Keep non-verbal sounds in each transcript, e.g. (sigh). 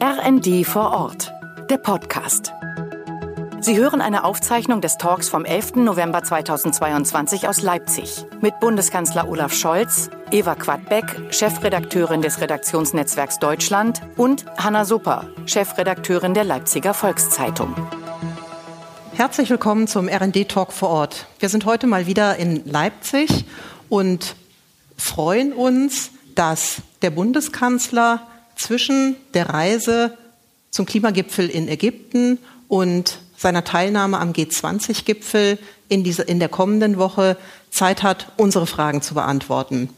RND vor Ort, der Podcast. Sie hören eine Aufzeichnung des Talks vom 11. November 2022 aus Leipzig mit Bundeskanzler Olaf Scholz, Eva Quadbeck, Chefredakteurin des Redaktionsnetzwerks Deutschland und Hanna Supper, Chefredakteurin der Leipziger Volkszeitung. Herzlich willkommen zum RD-Talk vor Ort. Wir sind heute mal wieder in Leipzig und freuen uns, dass der Bundeskanzler zwischen der Reise zum Klimagipfel in Ägypten und seiner Teilnahme am G20-Gipfel in, in der kommenden Woche Zeit hat, unsere Fragen zu beantworten.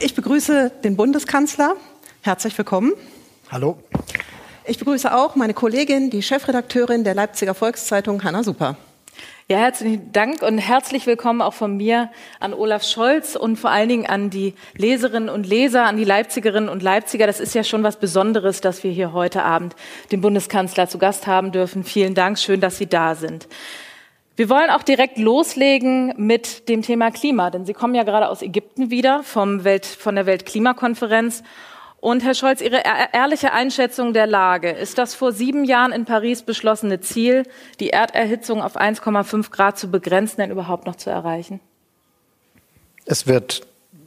Ich begrüße den Bundeskanzler. Herzlich willkommen. Hallo. Ich begrüße auch meine Kollegin, die Chefredakteurin der Leipziger Volkszeitung, Hanna Super. Ja, herzlichen Dank und herzlich willkommen auch von mir an Olaf Scholz und vor allen Dingen an die Leserinnen und Leser, an die Leipzigerinnen und Leipziger. Das ist ja schon was Besonderes, dass wir hier heute Abend den Bundeskanzler zu Gast haben dürfen. Vielen Dank, schön, dass Sie da sind. Wir wollen auch direkt loslegen mit dem Thema Klima, denn Sie kommen ja gerade aus Ägypten wieder vom Welt, von der Weltklimakonferenz. Und Herr Scholz, Ihre ehrliche Einschätzung der Lage. Ist das vor sieben Jahren in Paris beschlossene Ziel, die Erderhitzung auf 1,5 Grad zu begrenzen, denn überhaupt noch zu erreichen? Es wird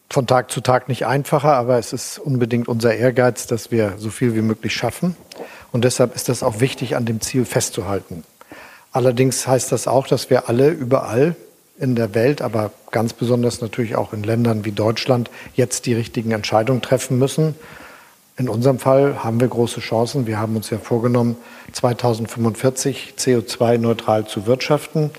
von Tag zu Tag nicht einfacher, aber es ist unbedingt unser Ehrgeiz, dass wir so viel wie möglich schaffen. Und deshalb ist es auch wichtig, an dem Ziel festzuhalten. Allerdings heißt das auch, dass wir alle überall in der Welt, aber ganz besonders natürlich auch in Ländern wie Deutschland jetzt die richtigen Entscheidungen treffen müssen. In unserem Fall haben wir große Chancen. Wir haben uns ja vorgenommen, 2045 CO2-neutral zu wirtschaften,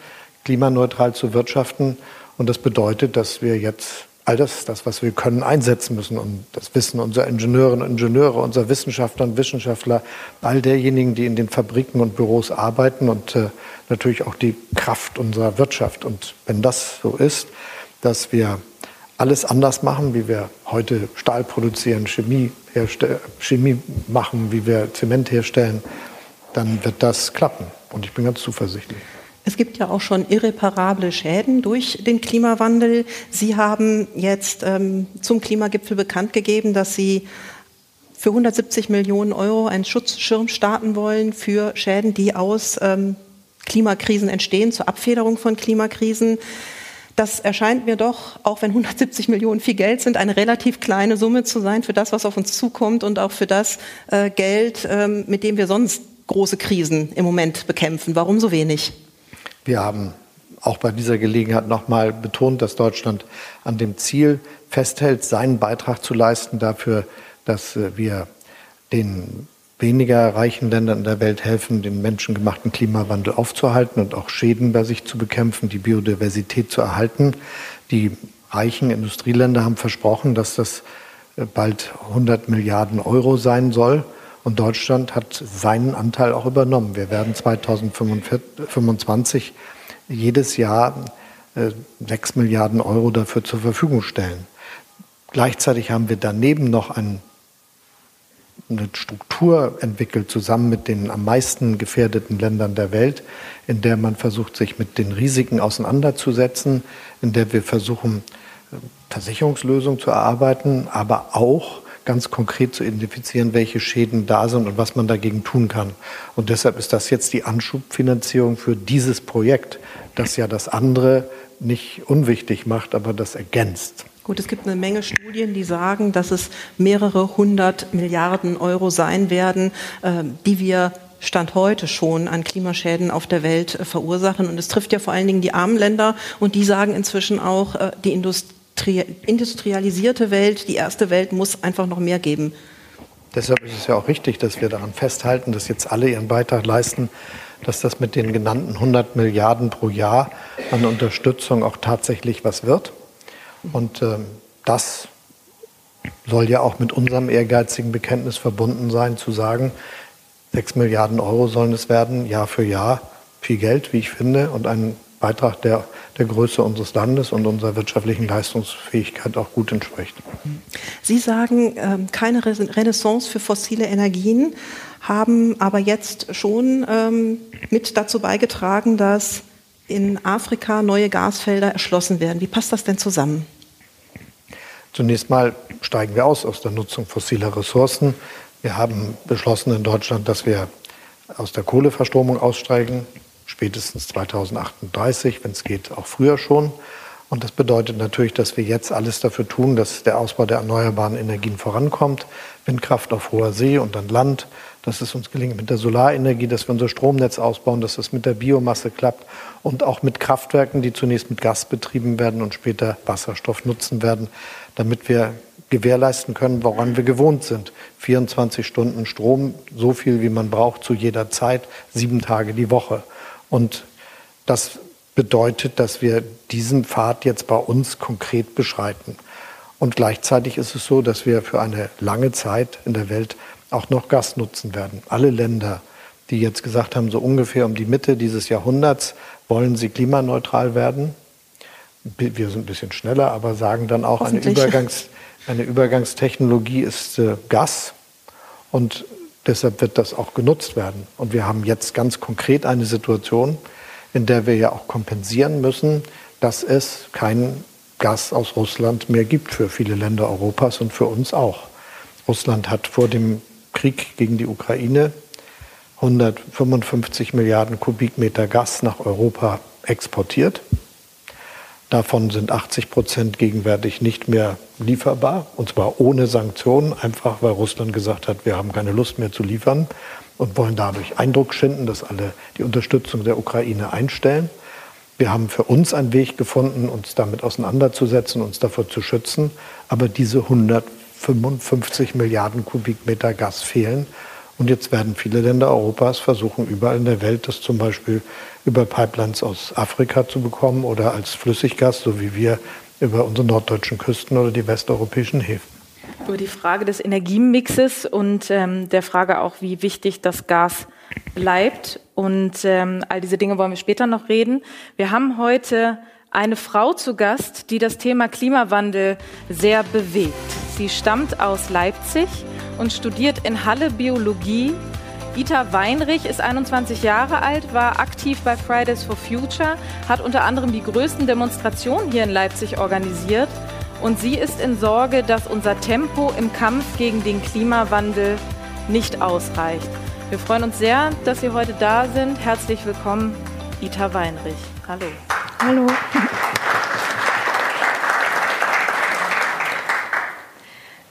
klimaneutral zu wirtschaften. Und das bedeutet, dass wir jetzt all das, das, was wir können, einsetzen müssen. Und das Wissen unserer Ingenieurinnen und Ingenieure, unserer Wissenschaftler und Wissenschaftler, all derjenigen, die in den Fabriken und Büros arbeiten und äh, natürlich auch die Kraft unserer Wirtschaft. Und wenn das so ist, dass wir alles anders machen, wie wir heute Stahl produzieren, Chemie, Chemie machen, wie wir Zement herstellen, dann wird das klappen. Und ich bin ganz zuversichtlich. Es gibt ja auch schon irreparable Schäden durch den Klimawandel. Sie haben jetzt ähm, zum Klimagipfel bekannt gegeben, dass Sie für 170 Millionen Euro einen Schutzschirm starten wollen für Schäden, die aus ähm, Klimakrisen entstehen, zur Abfederung von Klimakrisen. Das erscheint mir doch, auch wenn 170 Millionen viel Geld sind, eine relativ kleine Summe zu sein für das, was auf uns zukommt und auch für das äh, Geld, ähm, mit dem wir sonst große Krisen im Moment bekämpfen. Warum so wenig? Wir haben auch bei dieser Gelegenheit nochmal betont, dass Deutschland an dem Ziel festhält, seinen Beitrag zu leisten dafür, dass äh, wir den weniger reichen Ländern in der Welt helfen, den menschengemachten Klimawandel aufzuhalten und auch Schäden bei sich zu bekämpfen, die Biodiversität zu erhalten. Die reichen Industrieländer haben versprochen, dass das äh, bald 100 Milliarden Euro sein soll. Und Deutschland hat seinen Anteil auch übernommen. Wir werden 2025 jedes Jahr äh, sechs Milliarden Euro dafür zur Verfügung stellen. Gleichzeitig haben wir daneben noch ein, eine Struktur entwickelt, zusammen mit den am meisten gefährdeten Ländern der Welt, in der man versucht, sich mit den Risiken auseinanderzusetzen, in der wir versuchen, äh, Versicherungslösungen zu erarbeiten, aber auch ganz konkret zu identifizieren, welche Schäden da sind und was man dagegen tun kann. Und deshalb ist das jetzt die Anschubfinanzierung für dieses Projekt, das ja das andere nicht unwichtig macht, aber das ergänzt. Gut, es gibt eine Menge Studien, die sagen, dass es mehrere hundert Milliarden Euro sein werden, äh, die wir Stand heute schon an Klimaschäden auf der Welt äh, verursachen. Und es trifft ja vor allen Dingen die armen Länder. Und die sagen inzwischen auch, äh, die Industrie industrialisierte Welt, die erste Welt muss einfach noch mehr geben. Deshalb ist es ja auch richtig, dass wir daran festhalten, dass jetzt alle ihren Beitrag leisten, dass das mit den genannten 100 Milliarden pro Jahr an Unterstützung auch tatsächlich was wird. Und ähm, das soll ja auch mit unserem ehrgeizigen Bekenntnis verbunden sein, zu sagen, 6 Milliarden Euro sollen es werden, Jahr für Jahr. Viel Geld, wie ich finde, und ein Beitrag, der der Größe unseres Landes und unserer wirtschaftlichen Leistungsfähigkeit auch gut entspricht. Sie sagen, ähm, keine Renaissance für fossile Energien, haben aber jetzt schon ähm, mit dazu beigetragen, dass in Afrika neue Gasfelder erschlossen werden. Wie passt das denn zusammen? Zunächst mal steigen wir aus aus der Nutzung fossiler Ressourcen. Wir haben beschlossen in Deutschland, dass wir aus der Kohleverstromung aussteigen, spätestens 2038, wenn es geht, auch früher schon. Und das bedeutet natürlich, dass wir jetzt alles dafür tun, dass der Ausbau der erneuerbaren Energien vorankommt. Windkraft auf hoher See und an Land, dass es uns gelingt mit der Solarenergie, dass wir unser Stromnetz ausbauen, dass es mit der Biomasse klappt und auch mit Kraftwerken, die zunächst mit Gas betrieben werden und später Wasserstoff nutzen werden, damit wir gewährleisten können, woran wir gewohnt sind. 24 Stunden Strom, so viel wie man braucht zu jeder Zeit, sieben Tage die Woche. Und das bedeutet, dass wir diesen Pfad jetzt bei uns konkret beschreiten. Und gleichzeitig ist es so, dass wir für eine lange Zeit in der Welt auch noch Gas nutzen werden. Alle Länder, die jetzt gesagt haben, so ungefähr um die Mitte dieses Jahrhunderts wollen sie klimaneutral werden. Wir sind ein bisschen schneller, aber sagen dann auch, eine, Übergangs, eine Übergangstechnologie ist äh, Gas. Und deshalb wird das auch genutzt werden. Und wir haben jetzt ganz konkret eine Situation, in der wir ja auch kompensieren müssen, dass es kein Gas aus Russland mehr gibt für viele Länder Europas und für uns auch. Russland hat vor dem Krieg gegen die Ukraine 155 Milliarden Kubikmeter Gas nach Europa exportiert. Davon sind 80 Prozent gegenwärtig nicht mehr lieferbar, und zwar ohne Sanktionen, einfach weil Russland gesagt hat, wir haben keine Lust mehr zu liefern und wollen dadurch Eindruck schinden, dass alle die Unterstützung der Ukraine einstellen. Wir haben für uns einen Weg gefunden, uns damit auseinanderzusetzen, uns davor zu schützen. Aber diese 155 Milliarden Kubikmeter Gas fehlen. Und jetzt werden viele Länder Europas versuchen, überall in der Welt das zum Beispiel über Pipelines aus Afrika zu bekommen oder als Flüssiggas, so wie wir über unsere norddeutschen Küsten oder die westeuropäischen Häfen über die Frage des Energiemixes und ähm, der Frage auch, wie wichtig das Gas bleibt. Und ähm, all diese Dinge wollen wir später noch reden. Wir haben heute eine Frau zu Gast, die das Thema Klimawandel sehr bewegt. Sie stammt aus Leipzig und studiert in Halle Biologie. Ita Weinrich ist 21 Jahre alt, war aktiv bei Fridays for Future, hat unter anderem die größten Demonstrationen hier in Leipzig organisiert und sie ist in Sorge, dass unser Tempo im Kampf gegen den Klimawandel nicht ausreicht. Wir freuen uns sehr, dass Sie heute da sind. Herzlich willkommen, Ita Weinrich. Hallo. Hallo.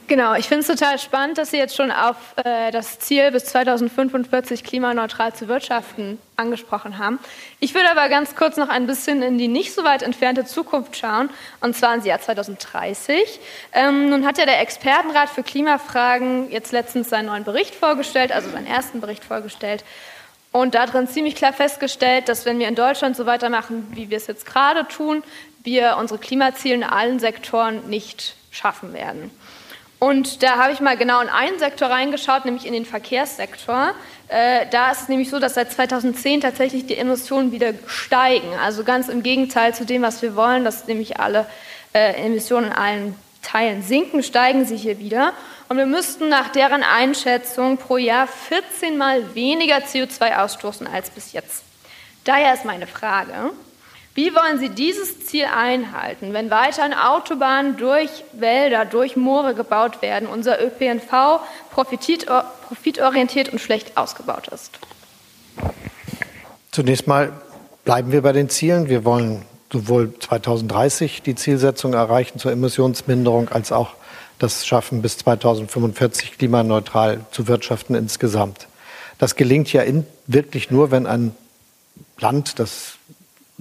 Genau, ich finde es total spannend, dass Sie jetzt schon auf äh, das Ziel bis 2045 klimaneutral zu wirtschaften angesprochen haben. Ich würde aber ganz kurz noch ein bisschen in die nicht so weit entfernte Zukunft schauen, und zwar ins Jahr 2030. Ähm, nun hat ja der Expertenrat für Klimafragen jetzt letztens seinen neuen Bericht vorgestellt, also seinen ersten Bericht vorgestellt. Und darin ziemlich klar festgestellt, dass wenn wir in Deutschland so weitermachen, wie wir es jetzt gerade tun, wir unsere Klimaziele in allen Sektoren nicht schaffen werden. Und da habe ich mal genau in einen Sektor reingeschaut, nämlich in den Verkehrssektor. Äh, da ist es nämlich so, dass seit 2010 tatsächlich die Emissionen wieder steigen. Also ganz im Gegenteil zu dem, was wir wollen, dass nämlich alle äh, Emissionen in allen Teilen sinken, steigen sie hier wieder. Und wir müssten nach deren Einschätzung pro Jahr 14 mal weniger CO2 ausstoßen als bis jetzt. Daher ist meine Frage, wie wollen Sie dieses Ziel einhalten, wenn weiterhin Autobahnen durch Wälder, durch Moore gebaut werden, unser ÖPNV profitorientiert und schlecht ausgebaut ist? Zunächst mal bleiben wir bei den Zielen. Wir wollen sowohl 2030 die Zielsetzung erreichen zur Emissionsminderung als auch das schaffen, bis 2045 klimaneutral zu wirtschaften insgesamt. Das gelingt ja in, wirklich nur, wenn ein Land, das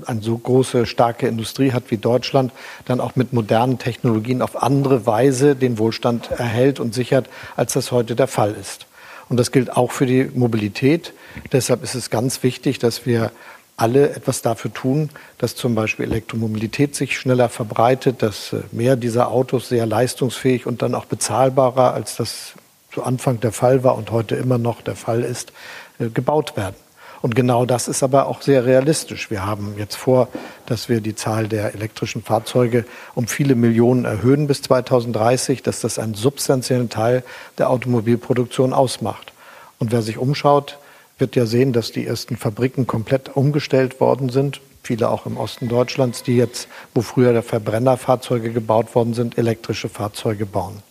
eine so große, starke Industrie hat wie Deutschland, dann auch mit modernen Technologien auf andere Weise den Wohlstand erhält und sichert, als das heute der Fall ist. Und das gilt auch für die Mobilität. Deshalb ist es ganz wichtig, dass wir alle etwas dafür tun, dass zum Beispiel Elektromobilität sich schneller verbreitet, dass äh, mehr dieser Autos sehr leistungsfähig und dann auch bezahlbarer, als das zu Anfang der Fall war und heute immer noch der Fall ist, äh, gebaut werden. Und genau das ist aber auch sehr realistisch. Wir haben jetzt vor, dass wir die Zahl der elektrischen Fahrzeuge um viele Millionen erhöhen bis 2030, dass das einen substanziellen Teil der Automobilproduktion ausmacht. Und wer sich umschaut, wird ja sehen, dass die ersten Fabriken komplett umgestellt worden sind. Viele auch im Osten Deutschlands, die jetzt, wo früher der Verbrennerfahrzeuge gebaut worden sind, elektrische Fahrzeuge bauen.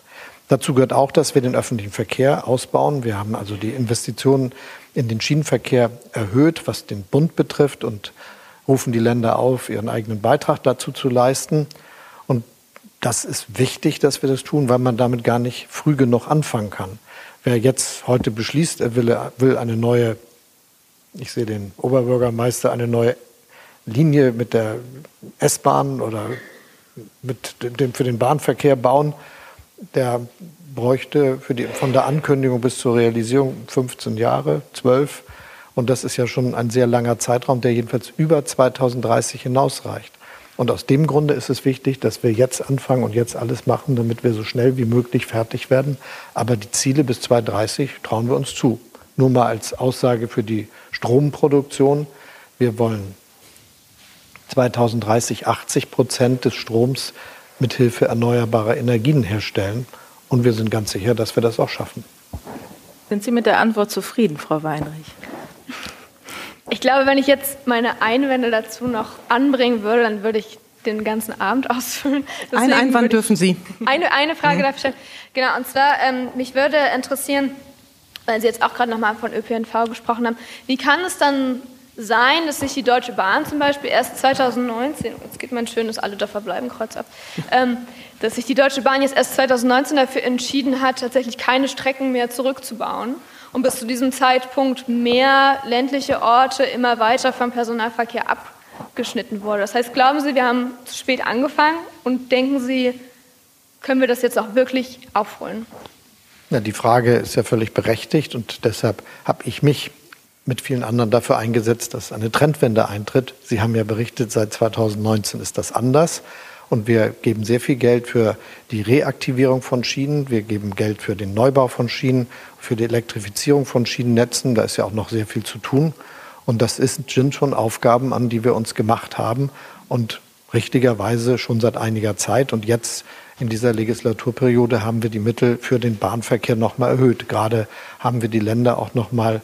Dazu gehört auch, dass wir den öffentlichen Verkehr ausbauen. Wir haben also die Investitionen in den Schienenverkehr erhöht, was den Bund betrifft und rufen die Länder auf, ihren eigenen Beitrag dazu zu leisten. Und das ist wichtig, dass wir das tun, weil man damit gar nicht früh genug anfangen kann. Wer jetzt heute beschließt, er will, will eine neue, ich sehe den Oberbürgermeister, eine neue Linie mit der S-Bahn oder mit dem, für den Bahnverkehr bauen, der bräuchte die, von der Ankündigung bis zur Realisierung 15 Jahre, 12. Und das ist ja schon ein sehr langer Zeitraum, der jedenfalls über 2030 hinausreicht. Und aus dem Grunde ist es wichtig, dass wir jetzt anfangen und jetzt alles machen, damit wir so schnell wie möglich fertig werden. Aber die Ziele bis 2030 trauen wir uns zu. Nur mal als Aussage für die Stromproduktion. Wir wollen 2030 80 Prozent des Stroms mithilfe erneuerbarer Energien herstellen. Und wir sind ganz sicher, dass wir das auch schaffen. Sind Sie mit der Antwort zufrieden, Frau Weinrich? Ich glaube, wenn ich jetzt meine Einwände dazu noch anbringen würde, dann würde ich den ganzen Abend (laughs) ausfüllen. Deswegen Ein Einwand dürfen Sie. Eine, eine Frage mhm. darf ich stellen. Genau, und zwar, ähm, mich würde interessieren, weil Sie jetzt auch gerade nochmal von ÖPNV gesprochen haben, wie kann es dann sein, dass sich die Deutsche Bahn zum Beispiel erst 2019, jetzt geht mein schönes Alle Dörfer bleiben Kreuz ab, (laughs) ähm, dass sich die Deutsche Bahn jetzt erst 2019 dafür entschieden hat, tatsächlich keine Strecken mehr zurückzubauen und bis zu diesem Zeitpunkt mehr ländliche Orte immer weiter vom Personalverkehr abgeschnitten wurde. Das heißt, glauben Sie, wir haben zu spät angefangen und denken Sie, können wir das jetzt auch wirklich aufholen? Ja, die Frage ist ja völlig berechtigt und deshalb habe ich mich mit vielen anderen dafür eingesetzt, dass eine Trendwende eintritt. Sie haben ja berichtet, seit 2019 ist das anders. Und wir geben sehr viel Geld für die Reaktivierung von Schienen. Wir geben Geld für den Neubau von Schienen, für die Elektrifizierung von Schienennetzen. Da ist ja auch noch sehr viel zu tun. Und das sind schon Aufgaben, an die wir uns gemacht haben. Und richtigerweise schon seit einiger Zeit. Und jetzt in dieser Legislaturperiode haben wir die Mittel für den Bahnverkehr nochmal erhöht. Gerade haben wir die Länder auch nochmal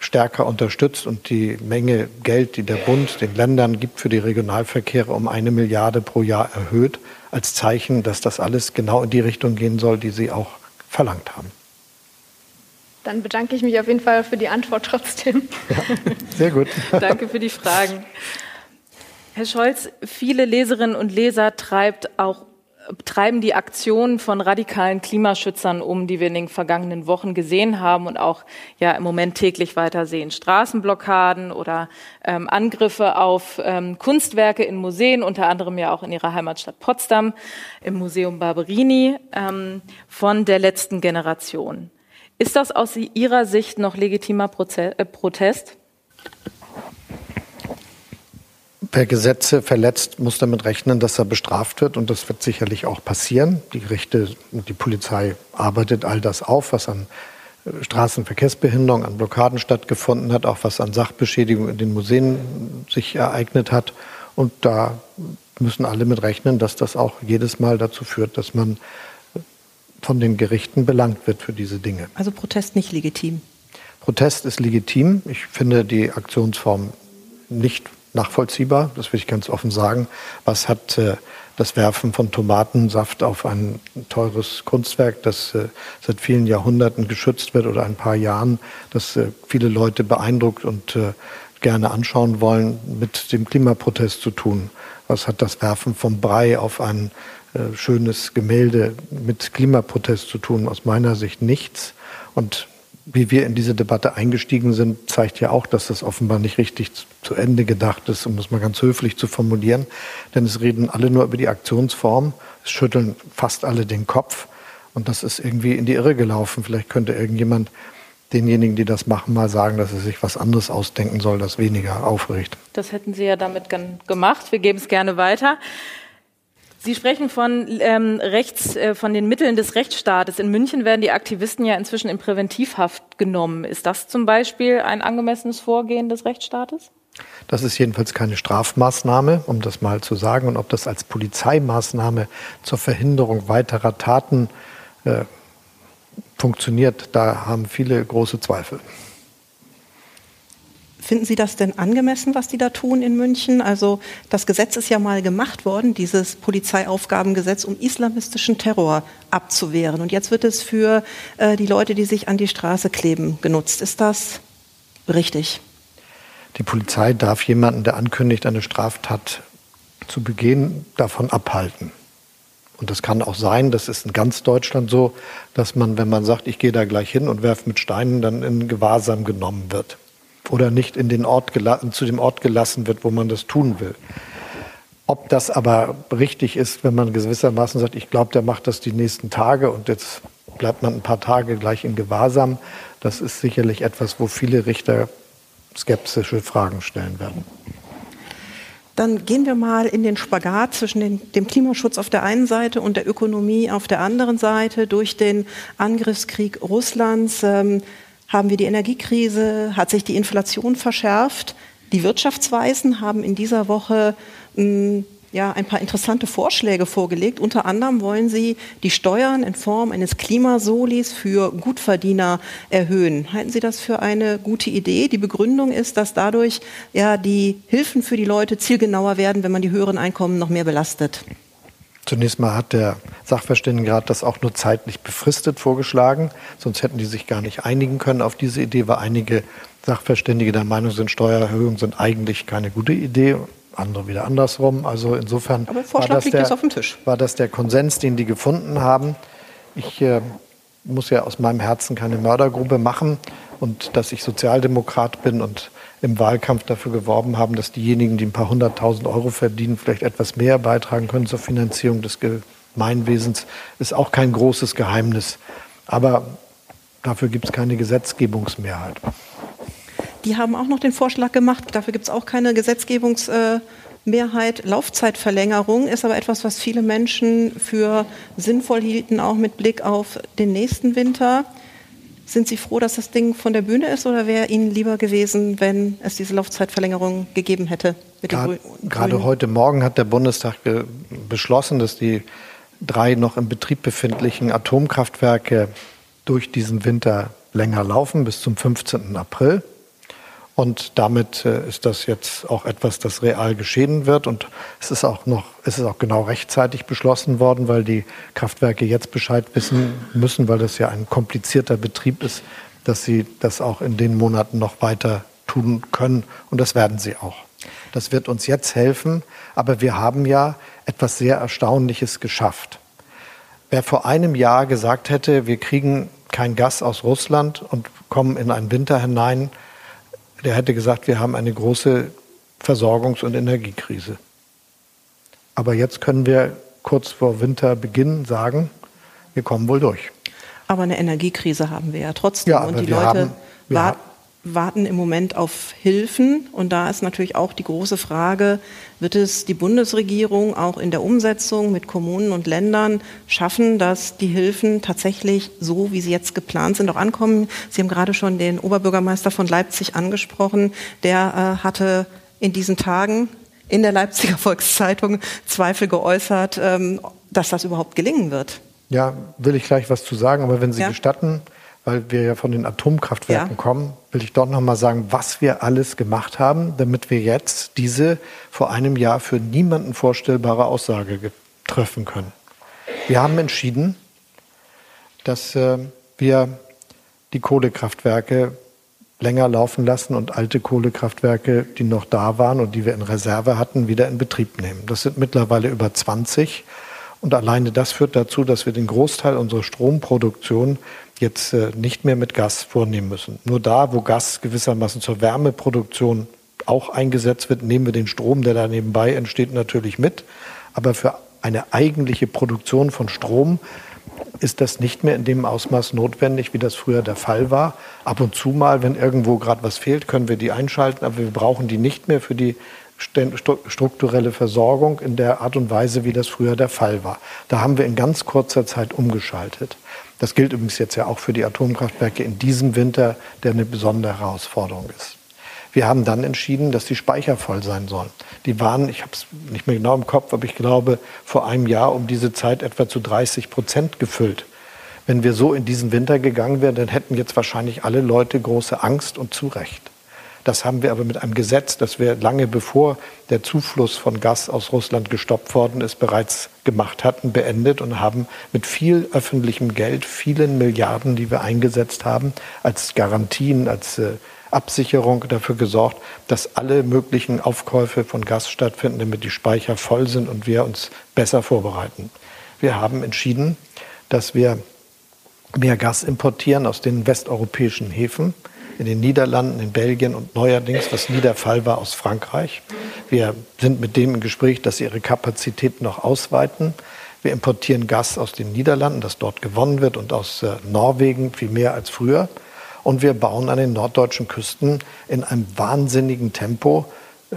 stärker unterstützt und die Menge Geld, die der Bund den Ländern gibt für die Regionalverkehre, um eine Milliarde pro Jahr erhöht, als Zeichen, dass das alles genau in die Richtung gehen soll, die Sie auch verlangt haben. Dann bedanke ich mich auf jeden Fall für die Antwort trotzdem. Ja, sehr gut. (laughs) Danke für die Fragen. Herr Scholz, viele Leserinnen und Leser treibt auch treiben die Aktionen von radikalen Klimaschützern um, die wir in den vergangenen Wochen gesehen haben und auch ja im Moment täglich weiter sehen. Straßenblockaden oder ähm, Angriffe auf ähm, Kunstwerke in Museen, unter anderem ja auch in ihrer Heimatstadt Potsdam, im Museum Barberini ähm, von der letzten Generation. Ist das aus Ihrer Sicht noch legitimer Proze äh, Protest? Wer Gesetze verletzt, muss damit rechnen, dass er bestraft wird. Und das wird sicherlich auch passieren. Die Gerichte und die Polizei arbeitet all das auf, was an äh, Straßenverkehrsbehinderung, an Blockaden stattgefunden hat, auch was an Sachbeschädigung in den Museen sich ereignet hat. Und da müssen alle mit rechnen, dass das auch jedes Mal dazu führt, dass man von den Gerichten belangt wird für diese Dinge. Also Protest nicht legitim? Protest ist legitim. Ich finde die Aktionsform nicht nachvollziehbar, das will ich ganz offen sagen. Was hat äh, das Werfen von Tomatensaft auf ein teures Kunstwerk, das äh, seit vielen Jahrhunderten geschützt wird oder ein paar Jahren, das äh, viele Leute beeindruckt und äh, gerne anschauen wollen, mit dem Klimaprotest zu tun? Was hat das Werfen von Brei auf ein äh, schönes Gemälde mit Klimaprotest zu tun? Aus meiner Sicht nichts. Und wie wir in diese Debatte eingestiegen sind, zeigt ja auch, dass das offenbar nicht richtig zu Ende gedacht ist, um das mal ganz höflich zu formulieren. Denn es reden alle nur über die Aktionsform, es schütteln fast alle den Kopf. Und das ist irgendwie in die Irre gelaufen. Vielleicht könnte irgendjemand denjenigen, die das machen, mal sagen, dass er sich was anderes ausdenken soll, das weniger aufregt. Das hätten Sie ja damit gemacht. Wir geben es gerne weiter. Sie sprechen von ähm, Rechts, äh, von den Mitteln des Rechtsstaates. In München werden die Aktivisten ja inzwischen in Präventivhaft genommen. Ist das zum Beispiel ein angemessenes Vorgehen des Rechtsstaates? Das ist jedenfalls keine Strafmaßnahme, um das mal zu sagen. Und ob das als Polizeimaßnahme zur Verhinderung weiterer Taten äh, funktioniert, da haben viele große Zweifel. Finden Sie das denn angemessen, was die da tun in München? Also das Gesetz ist ja mal gemacht worden, dieses Polizeiaufgabengesetz, um islamistischen Terror abzuwehren. Und jetzt wird es für äh, die Leute, die sich an die Straße kleben, genutzt. Ist das richtig? Die Polizei darf jemanden, der ankündigt, eine Straftat zu begehen, davon abhalten. Und das kann auch sein, das ist in ganz Deutschland so, dass man, wenn man sagt, ich gehe da gleich hin und werfe mit Steinen, dann in Gewahrsam genommen wird. Oder nicht in den Ort zu dem Ort gelassen wird, wo man das tun will. Ob das aber richtig ist, wenn man gewissermaßen sagt, ich glaube, der macht das die nächsten Tage und jetzt bleibt man ein paar Tage gleich in Gewahrsam, das ist sicherlich etwas, wo viele Richter skeptische Fragen stellen werden. Dann gehen wir mal in den Spagat zwischen den, dem Klimaschutz auf der einen Seite und der Ökonomie auf der anderen Seite. Durch den Angriffskrieg Russlands ähm, haben wir die Energiekrise, hat sich die Inflation verschärft. Die Wirtschaftsweisen haben in dieser Woche mh, hm, ja, ein paar interessante Vorschläge vorgelegt. Unter anderem wollen sie die Steuern in Form eines Klimasolis für Gutverdiener erhöhen. Halten Sie das für eine gute Idee? Die Begründung ist, dass dadurch ja die Hilfen für die Leute zielgenauer werden, wenn man die höheren Einkommen noch mehr belastet. Zunächst mal hat der Sachverständigenrat das auch nur zeitlich befristet vorgeschlagen. Sonst hätten die sich gar nicht einigen können auf diese Idee, weil einige Sachverständige der Meinung sind, Steuererhöhungen sind eigentlich keine gute Idee andere wieder andersrum. Also insofern war das, der, war das, der, Konsens, den die gefunden haben. Ich äh, muss ja aus meinem Herzen keine Mördergrube machen und dass ich Sozialdemokrat bin und im Wahlkampf dafür geworben haben, dass diejenigen, die ein paar hunderttausend Euro verdienen, vielleicht etwas mehr beitragen können zur Finanzierung des Gemeinwesens, ist auch kein großes Geheimnis. Aber dafür gibt es keine Gesetzgebungsmehrheit. Die haben auch noch den Vorschlag gemacht, dafür gibt es auch keine Gesetzgebungsmehrheit. Laufzeitverlängerung ist aber etwas, was viele Menschen für sinnvoll hielten, auch mit Blick auf den nächsten Winter. Sind Sie froh, dass das Ding von der Bühne ist oder wäre Ihnen lieber gewesen, wenn es diese Laufzeitverlängerung gegeben hätte? Gerade, gerade heute Morgen hat der Bundestag beschlossen, dass die drei noch im Betrieb befindlichen Atomkraftwerke durch diesen Winter länger laufen, bis zum 15. April. Und damit äh, ist das jetzt auch etwas, das real geschehen wird. Und es ist auch noch, es ist auch genau rechtzeitig beschlossen worden, weil die Kraftwerke jetzt Bescheid wissen müssen, weil das ja ein komplizierter Betrieb ist, dass sie das auch in den Monaten noch weiter tun können. Und das werden sie auch. Das wird uns jetzt helfen. Aber wir haben ja etwas sehr Erstaunliches geschafft. Wer vor einem Jahr gesagt hätte, wir kriegen kein Gas aus Russland und kommen in einen Winter hinein, der hätte gesagt, wir haben eine große Versorgungs- und Energiekrise. Aber jetzt können wir kurz vor Winterbeginn sagen, wir kommen wohl durch. Aber eine Energiekrise haben wir ja trotzdem. Ja, und die Leute haben, warten warten im Moment auf Hilfen. Und da ist natürlich auch die große Frage, wird es die Bundesregierung auch in der Umsetzung mit Kommunen und Ländern schaffen, dass die Hilfen tatsächlich so, wie sie jetzt geplant sind, auch ankommen? Sie haben gerade schon den Oberbürgermeister von Leipzig angesprochen. Der äh, hatte in diesen Tagen in der Leipziger Volkszeitung Zweifel geäußert, ähm, dass das überhaupt gelingen wird. Ja, will ich gleich was zu sagen, aber wenn Sie ja. gestatten, weil wir ja von den Atomkraftwerken ja. kommen, will ich doch noch mal sagen, was wir alles gemacht haben, damit wir jetzt diese vor einem Jahr für niemanden vorstellbare Aussage treffen können. Wir haben entschieden, dass äh, wir die Kohlekraftwerke länger laufen lassen und alte Kohlekraftwerke, die noch da waren und die wir in Reserve hatten, wieder in Betrieb nehmen. Das sind mittlerweile über 20. Und alleine das führt dazu, dass wir den Großteil unserer Stromproduktion jetzt äh, nicht mehr mit Gas vornehmen müssen. Nur da, wo Gas gewissermaßen zur Wärmeproduktion auch eingesetzt wird, nehmen wir den Strom, der da nebenbei entsteht, natürlich mit. Aber für eine eigentliche Produktion von Strom ist das nicht mehr in dem Ausmaß notwendig, wie das früher der Fall war. Ab und zu mal, wenn irgendwo gerade was fehlt, können wir die einschalten, aber wir brauchen die nicht mehr für die strukturelle Versorgung in der Art und Weise, wie das früher der Fall war. Da haben wir in ganz kurzer Zeit umgeschaltet. Das gilt übrigens jetzt ja auch für die Atomkraftwerke in diesem Winter, der eine besondere Herausforderung ist. Wir haben dann entschieden, dass die Speicher voll sein sollen. Die waren, ich habe es nicht mehr genau im Kopf, aber ich glaube, vor einem Jahr um diese Zeit etwa zu 30 Prozent gefüllt. Wenn wir so in diesen Winter gegangen wären, dann hätten jetzt wahrscheinlich alle Leute große Angst und zu Recht. Das haben wir aber mit einem Gesetz, das wir lange bevor der Zufluss von Gas aus Russland gestoppt worden ist, bereits gemacht hatten, beendet und haben mit viel öffentlichem Geld, vielen Milliarden, die wir eingesetzt haben, als Garantien, als äh, Absicherung dafür gesorgt, dass alle möglichen Aufkäufe von Gas stattfinden, damit die Speicher voll sind und wir uns besser vorbereiten. Wir haben entschieden, dass wir mehr Gas importieren aus den westeuropäischen Häfen, in den Niederlanden, in Belgien und neuerdings, was nie der Fall war, aus Frankreich. Wir sind mit dem im Gespräch, dass sie ihre Kapazitäten noch ausweiten. Wir importieren Gas aus den Niederlanden, das dort gewonnen wird, und aus äh, Norwegen viel mehr als früher. Und wir bauen an den norddeutschen Küsten in einem wahnsinnigen Tempo äh,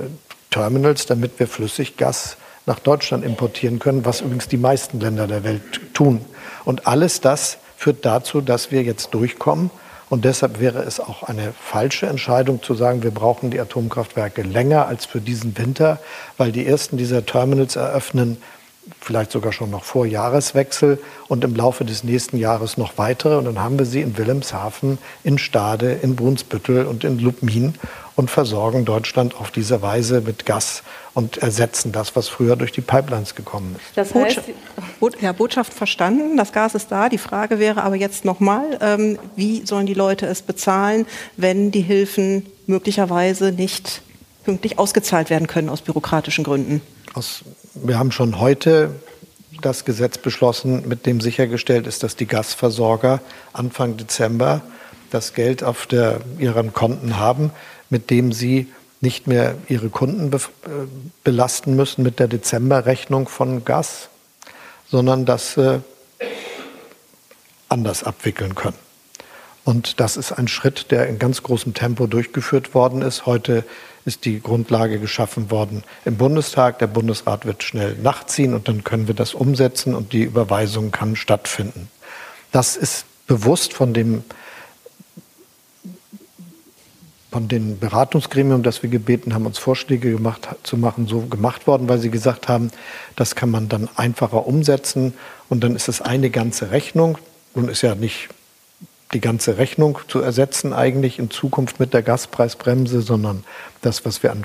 Terminals, damit wir Flüssiggas nach Deutschland importieren können, was übrigens die meisten Länder der Welt tun. Und alles das führt dazu, dass wir jetzt durchkommen. Und deshalb wäre es auch eine falsche Entscheidung zu sagen, wir brauchen die Atomkraftwerke länger als für diesen Winter, weil die ersten dieser Terminals eröffnen vielleicht sogar schon noch vor Jahreswechsel und im Laufe des nächsten Jahres noch weitere. Und dann haben wir sie in Wilhelmshaven, in Stade, in Brunsbüttel und in Lubmin und versorgen Deutschland auf diese Weise mit Gas und ersetzen das, was früher durch die Pipelines gekommen ist. Das heißt, Botschaft, ja, Botschaft verstanden, das Gas ist da. Die Frage wäre aber jetzt nochmal, ähm, wie sollen die Leute es bezahlen, wenn die Hilfen möglicherweise nicht pünktlich ausgezahlt werden können aus bürokratischen Gründen? Aus, wir haben schon heute das Gesetz beschlossen, mit dem sichergestellt ist, dass die Gasversorger Anfang Dezember das Geld auf der, ihren Konten haben, mit dem sie nicht mehr ihre Kunden be äh, belasten müssen mit der Dezemberrechnung von Gas, sondern das äh, anders abwickeln können. Und das ist ein Schritt, der in ganz großem Tempo durchgeführt worden ist. Heute ist die Grundlage geschaffen worden im Bundestag. Der Bundesrat wird schnell nachziehen und dann können wir das umsetzen und die Überweisung kann stattfinden. Das ist bewusst von dem von den Beratungsgremium, das wir gebeten haben, uns Vorschläge gemacht, zu machen, so gemacht worden, weil sie gesagt haben, das kann man dann einfacher umsetzen und dann ist es eine ganze Rechnung. Nun ist ja nicht die ganze Rechnung zu ersetzen eigentlich in Zukunft mit der Gaspreisbremse, sondern das, was wir an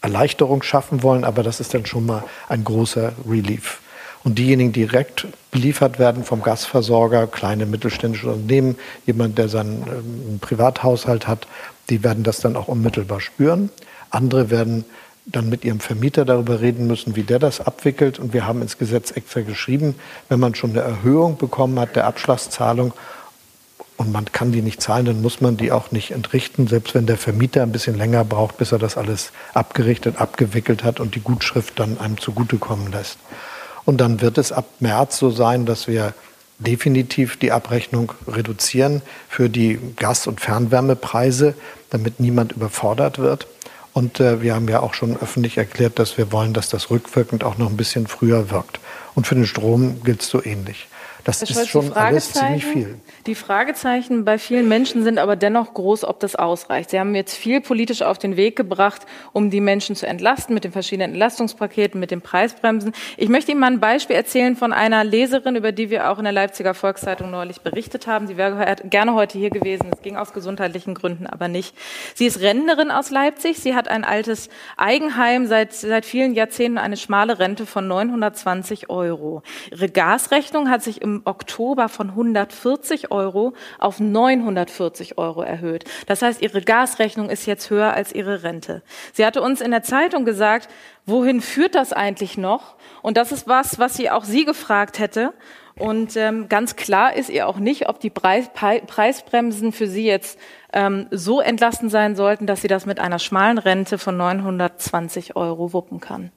Erleichterung schaffen wollen. Aber das ist dann schon mal ein großer Relief. Und diejenigen, die direkt beliefert werden vom Gasversorger, kleine mittelständische Unternehmen, jemand, der seinen ähm, Privathaushalt hat, die werden das dann auch unmittelbar spüren. Andere werden dann mit ihrem Vermieter darüber reden müssen, wie der das abwickelt. Und wir haben ins Gesetz extra geschrieben, wenn man schon eine Erhöhung bekommen hat der Abschlagszahlung und man kann die nicht zahlen, dann muss man die auch nicht entrichten, selbst wenn der Vermieter ein bisschen länger braucht, bis er das alles abgerichtet, abgewickelt hat und die Gutschrift dann einem zugutekommen lässt. Und dann wird es ab März so sein, dass wir definitiv die Abrechnung reduzieren für die Gas- und Fernwärmepreise, damit niemand überfordert wird. Und äh, wir haben ja auch schon öffentlich erklärt, dass wir wollen, dass das rückwirkend auch noch ein bisschen früher wirkt. Und für den Strom gilt es so ähnlich. Das Herr ist Scholz, schon alles ziemlich viel. Die Fragezeichen bei vielen Menschen sind aber dennoch groß, ob das ausreicht. Sie haben jetzt viel politisch auf den Weg gebracht, um die Menschen zu entlasten mit den verschiedenen Entlastungspaketen, mit den Preisbremsen. Ich möchte Ihnen mal ein Beispiel erzählen von einer Leserin, über die wir auch in der Leipziger Volkszeitung neulich berichtet haben. Sie wäre gerne heute hier gewesen. Es ging aus gesundheitlichen Gründen aber nicht. Sie ist Rentnerin aus Leipzig. Sie hat ein altes Eigenheim, seit, seit vielen Jahrzehnten eine schmale Rente von 920 Euro. Ihre Gasrechnung hat sich im Oktober von 140 Euro auf 940 Euro erhöht. Das heißt, ihre Gasrechnung ist jetzt höher als ihre Rente. Sie hatte uns in der Zeitung gesagt, wohin führt das eigentlich noch? Und das ist was, was sie auch Sie gefragt hätte. Und ähm, ganz klar ist ihr auch nicht, ob die Preis, Preisbremsen für sie jetzt ähm, so entlastend sein sollten, dass sie das mit einer schmalen Rente von 920 Euro wuppen kann.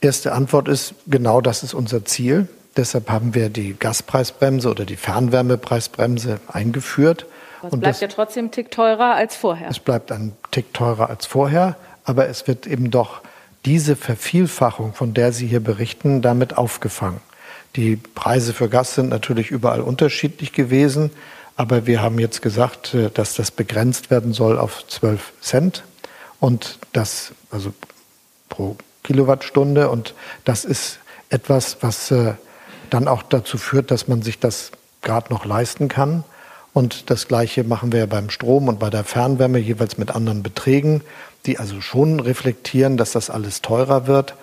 Erste Antwort ist, genau das ist unser Ziel. Deshalb haben wir die Gaspreisbremse oder die Fernwärmepreisbremse eingeführt. Das bleibt das, ja trotzdem ein Tick teurer als vorher. Es bleibt ein Tick teurer als vorher, aber es wird eben doch diese Vervielfachung, von der Sie hier berichten, damit aufgefangen. Die Preise für Gas sind natürlich überall unterschiedlich gewesen, aber wir haben jetzt gesagt, äh, dass das begrenzt werden soll auf 12 Cent und das also pro Kilowattstunde und das ist etwas, was äh, dann auch dazu führt, dass man sich das gerade noch leisten kann. Und das Gleiche machen wir ja beim Strom und bei der Fernwärme jeweils mit anderen Beträgen, die also schon reflektieren, dass das alles teurer wird,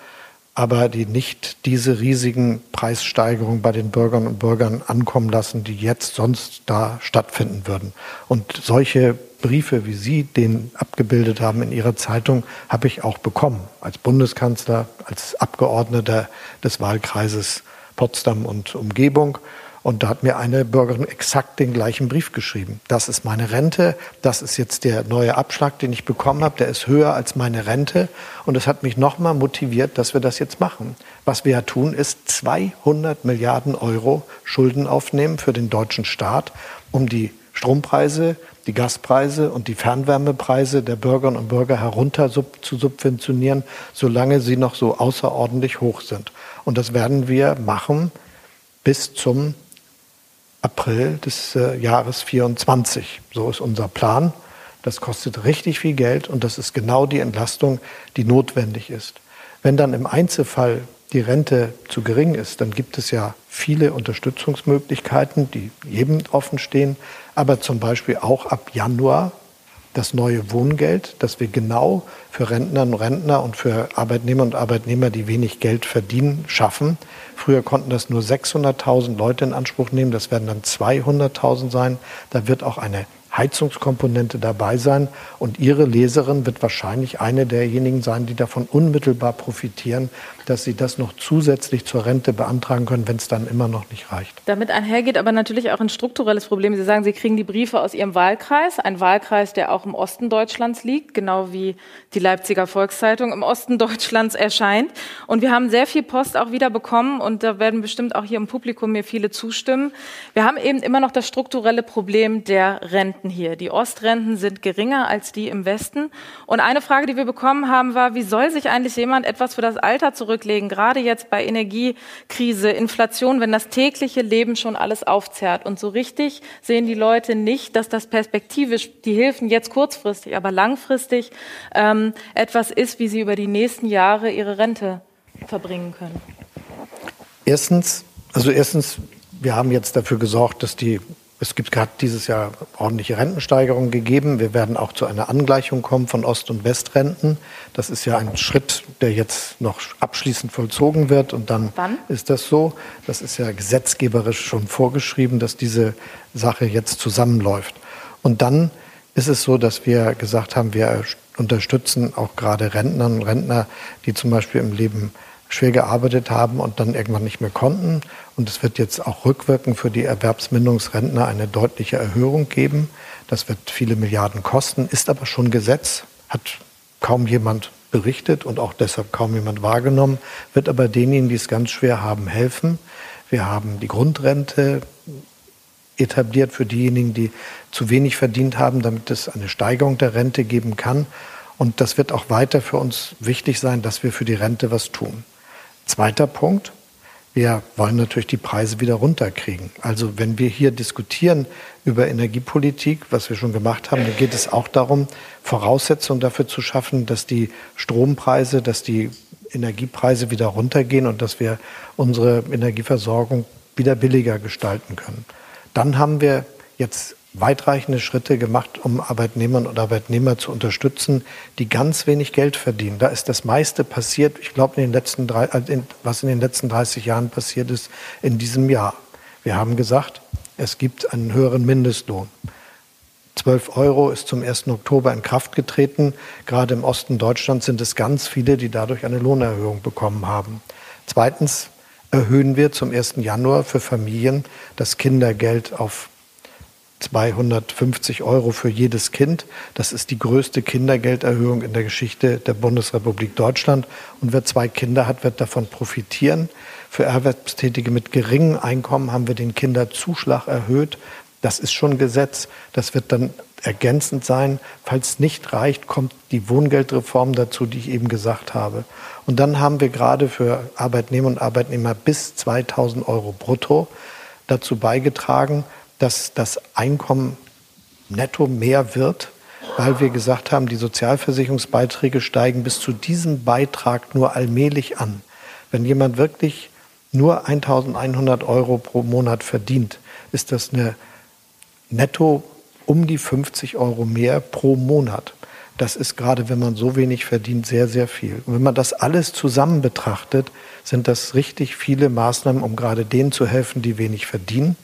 aber die nicht diese riesigen Preissteigerungen bei den Bürgerinnen und Bürgern ankommen lassen, die jetzt sonst da stattfinden würden. Und solche Briefe, wie Sie den abgebildet haben in Ihrer Zeitung, habe ich auch bekommen. Als Bundeskanzler, als Abgeordneter des Wahlkreises Potsdam und Umgebung. Und da hat mir eine Bürgerin exakt den gleichen Brief geschrieben. Das ist meine Rente, das ist jetzt der neue Abschlag, den ich bekommen habe, der ist höher als meine Rente. Und das hat mich nochmal motiviert, dass wir das jetzt machen. Was wir ja tun, ist 200 Milliarden Euro Schulden aufnehmen für den deutschen Staat, um die Strompreise, die Gaspreise und die Fernwärmepreise der Bürgerinnen und Bürger herunter zu subventionieren, solange sie noch so außerordentlich hoch sind. Und das werden wir machen bis zum April des äh, Jahres 24. So ist unser Plan. Das kostet richtig viel Geld und das ist genau die Entlastung, die notwendig ist. Wenn dann im Einzelfall die Rente zu gering ist, dann gibt es ja viele Unterstützungsmöglichkeiten, die jedem offen stehen, aber zum Beispiel auch ab Januar das neue Wohngeld, das wir genau für Rentnerinnen und Rentner und für Arbeitnehmer und Arbeitnehmer, die wenig Geld verdienen, schaffen. Früher konnten das nur 600.000 Leute in Anspruch nehmen, das werden dann 200.000 sein. Da wird auch eine Heizungskomponente dabei sein. Und Ihre Leserin wird wahrscheinlich eine derjenigen sein, die davon unmittelbar profitieren, dass Sie das noch zusätzlich zur Rente beantragen können, wenn es dann immer noch nicht reicht. Damit einhergeht aber natürlich auch ein strukturelles Problem. Sie sagen, Sie kriegen die Briefe aus Ihrem Wahlkreis, ein Wahlkreis, der auch im Osten Deutschlands liegt, genau wie die Leipziger Volkszeitung im Osten (laughs) Deutschlands erscheint. Und wir haben sehr viel Post auch wieder bekommen und da werden bestimmt auch hier im Publikum mir viele zustimmen. Wir haben eben immer noch das strukturelle Problem der Renten hier. Die Ostrenten sind geringer als die im Westen. Und eine Frage, die wir bekommen haben, war, wie soll sich eigentlich jemand etwas für das Alter zurück zurücklegen, gerade jetzt bei Energiekrise, Inflation, wenn das tägliche Leben schon alles aufzehrt. Und so richtig sehen die Leute nicht, dass das perspektivisch, die Hilfen jetzt kurzfristig, aber langfristig ähm, etwas ist, wie sie über die nächsten Jahre ihre Rente verbringen können. Erstens, also erstens, wir haben jetzt dafür gesorgt, dass die es gibt gerade dieses Jahr ordentliche Rentensteigerungen gegeben. Wir werden auch zu einer Angleichung kommen von Ost- und Westrenten. Das ist ja ein Schritt, der jetzt noch abschließend vollzogen wird. Und dann Wann? ist das so. Das ist ja gesetzgeberisch schon vorgeschrieben, dass diese Sache jetzt zusammenläuft. Und dann ist es so, dass wir gesagt haben, wir unterstützen auch gerade Rentnerinnen und Rentner, die zum Beispiel im Leben schwer gearbeitet haben und dann irgendwann nicht mehr konnten. Und es wird jetzt auch rückwirkend für die Erwerbsminderungsrentner eine deutliche Erhöhung geben. Das wird viele Milliarden kosten, ist aber schon Gesetz, hat kaum jemand berichtet und auch deshalb kaum jemand wahrgenommen, wird aber denjenigen, die es ganz schwer haben, helfen. Wir haben die Grundrente etabliert für diejenigen, die zu wenig verdient haben, damit es eine Steigerung der Rente geben kann. Und das wird auch weiter für uns wichtig sein, dass wir für die Rente was tun. Zweiter Punkt. Wir wollen natürlich die Preise wieder runterkriegen. Also wenn wir hier diskutieren über Energiepolitik, was wir schon gemacht haben, dann geht es auch darum, Voraussetzungen dafür zu schaffen, dass die Strompreise, dass die Energiepreise wieder runtergehen und dass wir unsere Energieversorgung wieder billiger gestalten können. Dann haben wir jetzt weitreichende Schritte gemacht, um Arbeitnehmerinnen und Arbeitnehmer zu unterstützen, die ganz wenig Geld verdienen. Da ist das meiste passiert, ich glaube, in den letzten drei, äh, was in den letzten 30 Jahren passiert ist, in diesem Jahr. Wir haben gesagt, es gibt einen höheren Mindestlohn. 12 Euro ist zum 1. Oktober in Kraft getreten. Gerade im Osten Deutschlands sind es ganz viele, die dadurch eine Lohnerhöhung bekommen haben. Zweitens erhöhen wir zum 1. Januar für Familien das Kindergeld auf 250 Euro für jedes Kind. Das ist die größte Kindergelderhöhung in der Geschichte der Bundesrepublik Deutschland. Und wer zwei Kinder hat, wird davon profitieren. Für Erwerbstätige mit geringem Einkommen haben wir den Kinderzuschlag erhöht. Das ist schon Gesetz. Das wird dann ergänzend sein. Falls es nicht reicht, kommt die Wohngeldreform dazu, die ich eben gesagt habe. Und dann haben wir gerade für Arbeitnehmer und Arbeitnehmer bis 2000 Euro brutto dazu beigetragen, dass das Einkommen netto mehr wird, weil wir gesagt haben, die Sozialversicherungsbeiträge steigen bis zu diesem Beitrag nur allmählich an. Wenn jemand wirklich nur 1100 Euro pro Monat verdient, ist das eine netto um die 50 Euro mehr pro Monat. Das ist gerade, wenn man so wenig verdient, sehr, sehr viel. Und wenn man das alles zusammen betrachtet, sind das richtig viele Maßnahmen, um gerade denen zu helfen, die wenig verdienen.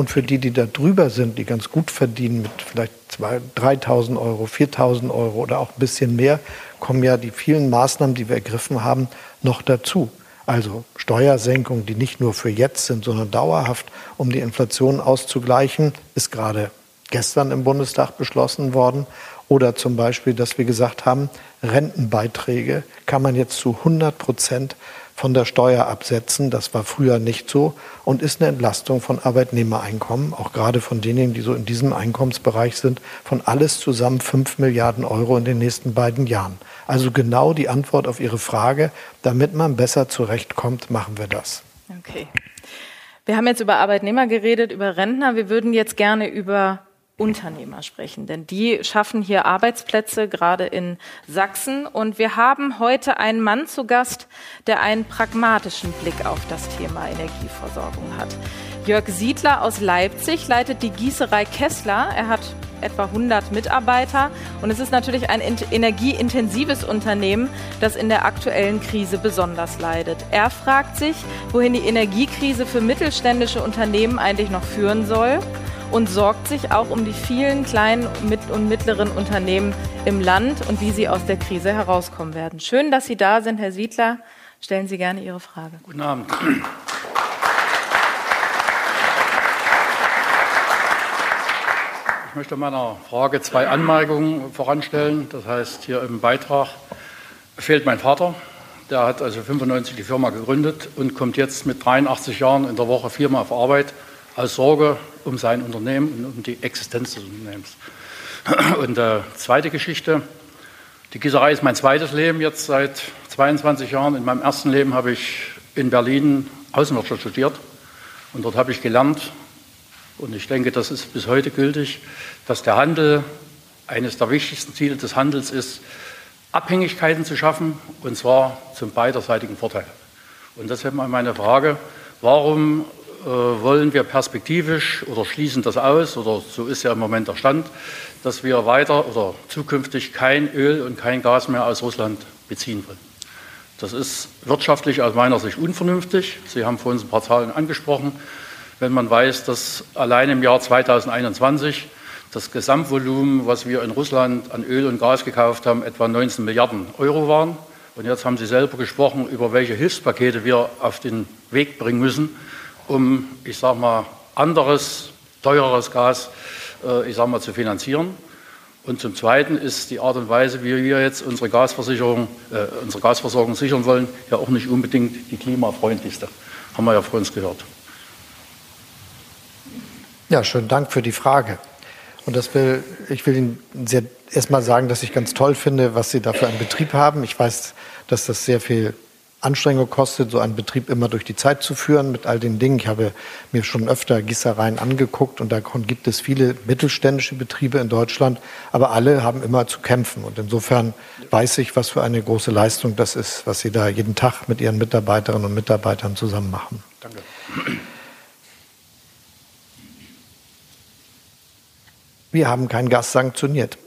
Und für die, die da drüber sind, die ganz gut verdienen mit vielleicht 3.000 Euro, 4.000 Euro oder auch ein bisschen mehr, kommen ja die vielen Maßnahmen, die wir ergriffen haben, noch dazu. Also Steuersenkungen, die nicht nur für jetzt sind, sondern dauerhaft, um die Inflation auszugleichen, ist gerade gestern im Bundestag beschlossen worden. Oder zum Beispiel, dass wir gesagt haben, Rentenbeiträge kann man jetzt zu 100 Prozent von der Steuer absetzen. Das war früher nicht so und ist eine Entlastung von Arbeitnehmereinkommen, auch gerade von denen, die so in diesem Einkommensbereich sind, von alles zusammen 5 Milliarden Euro in den nächsten beiden Jahren. Also genau die Antwort auf Ihre Frage, damit man besser zurechtkommt, machen wir das. Okay. Wir haben jetzt über Arbeitnehmer geredet, über Rentner. Wir würden jetzt gerne über Unternehmer sprechen, denn die schaffen hier Arbeitsplätze, gerade in Sachsen. Und wir haben heute einen Mann zu Gast, der einen pragmatischen Blick auf das Thema Energieversorgung hat. Jörg Siedler aus Leipzig leitet die Gießerei Kessler. Er hat etwa 100 Mitarbeiter und es ist natürlich ein energieintensives Unternehmen, das in der aktuellen Krise besonders leidet. Er fragt sich, wohin die Energiekrise für mittelständische Unternehmen eigentlich noch führen soll und sorgt sich auch um die vielen kleinen und mittleren Unternehmen im Land und wie sie aus der Krise herauskommen werden. Schön, dass Sie da sind, Herr Siedler. Stellen Sie gerne Ihre Frage. Guten Abend. Ich möchte meiner Frage zwei Anmerkungen voranstellen. Das heißt, hier im Beitrag fehlt mein Vater. Der hat also 95 die Firma gegründet und kommt jetzt mit 83 Jahren in der Woche viermal auf Arbeit aus Sorge um sein Unternehmen und um die Existenz des Unternehmens. Und äh, zweite Geschichte, die Gießerei ist mein zweites Leben jetzt seit 22 Jahren. In meinem ersten Leben habe ich in Berlin Außenwirtschaft studiert und dort habe ich gelernt, und ich denke, das ist bis heute gültig, dass der Handel eines der wichtigsten Ziele des Handels ist, Abhängigkeiten zu schaffen, und zwar zum beiderseitigen Vorteil. Und deshalb meine Frage, warum äh, wollen wir perspektivisch oder schließen das aus, oder so ist ja im Moment der Stand, dass wir weiter oder zukünftig kein Öl und kein Gas mehr aus Russland beziehen wollen. Das ist wirtschaftlich aus meiner Sicht unvernünftig. Sie haben vorhin ein paar Zahlen angesprochen. Wenn man weiß, dass allein im Jahr 2021 das Gesamtvolumen, was wir in Russland an Öl und Gas gekauft haben, etwa 19 Milliarden Euro waren. Und jetzt haben Sie selber gesprochen, über welche Hilfspakete wir auf den Weg bringen müssen, um, ich sage mal, anderes, teureres Gas, äh, ich sage mal, zu finanzieren. Und zum Zweiten ist die Art und Weise, wie wir jetzt unsere Gasversicherung, äh, unsere Gasversorgung sichern wollen, ja auch nicht unbedingt die klimafreundlichste. Haben wir ja vor uns gehört. Ja, schönen Dank für die Frage. Und das will, ich will Ihnen sehr, erst mal sagen, dass ich ganz toll finde, was Sie da für einen Betrieb haben. Ich weiß, dass das sehr viel Anstrengung kostet, so einen Betrieb immer durch die Zeit zu führen mit all den Dingen. Ich habe mir schon öfter Gießereien angeguckt und davon gibt es viele mittelständische Betriebe in Deutschland, aber alle haben immer zu kämpfen. Und insofern weiß ich, was für eine große Leistung das ist, was Sie da jeden Tag mit Ihren Mitarbeiterinnen und Mitarbeitern zusammen machen. Danke. Wir haben kein Gas sanktioniert.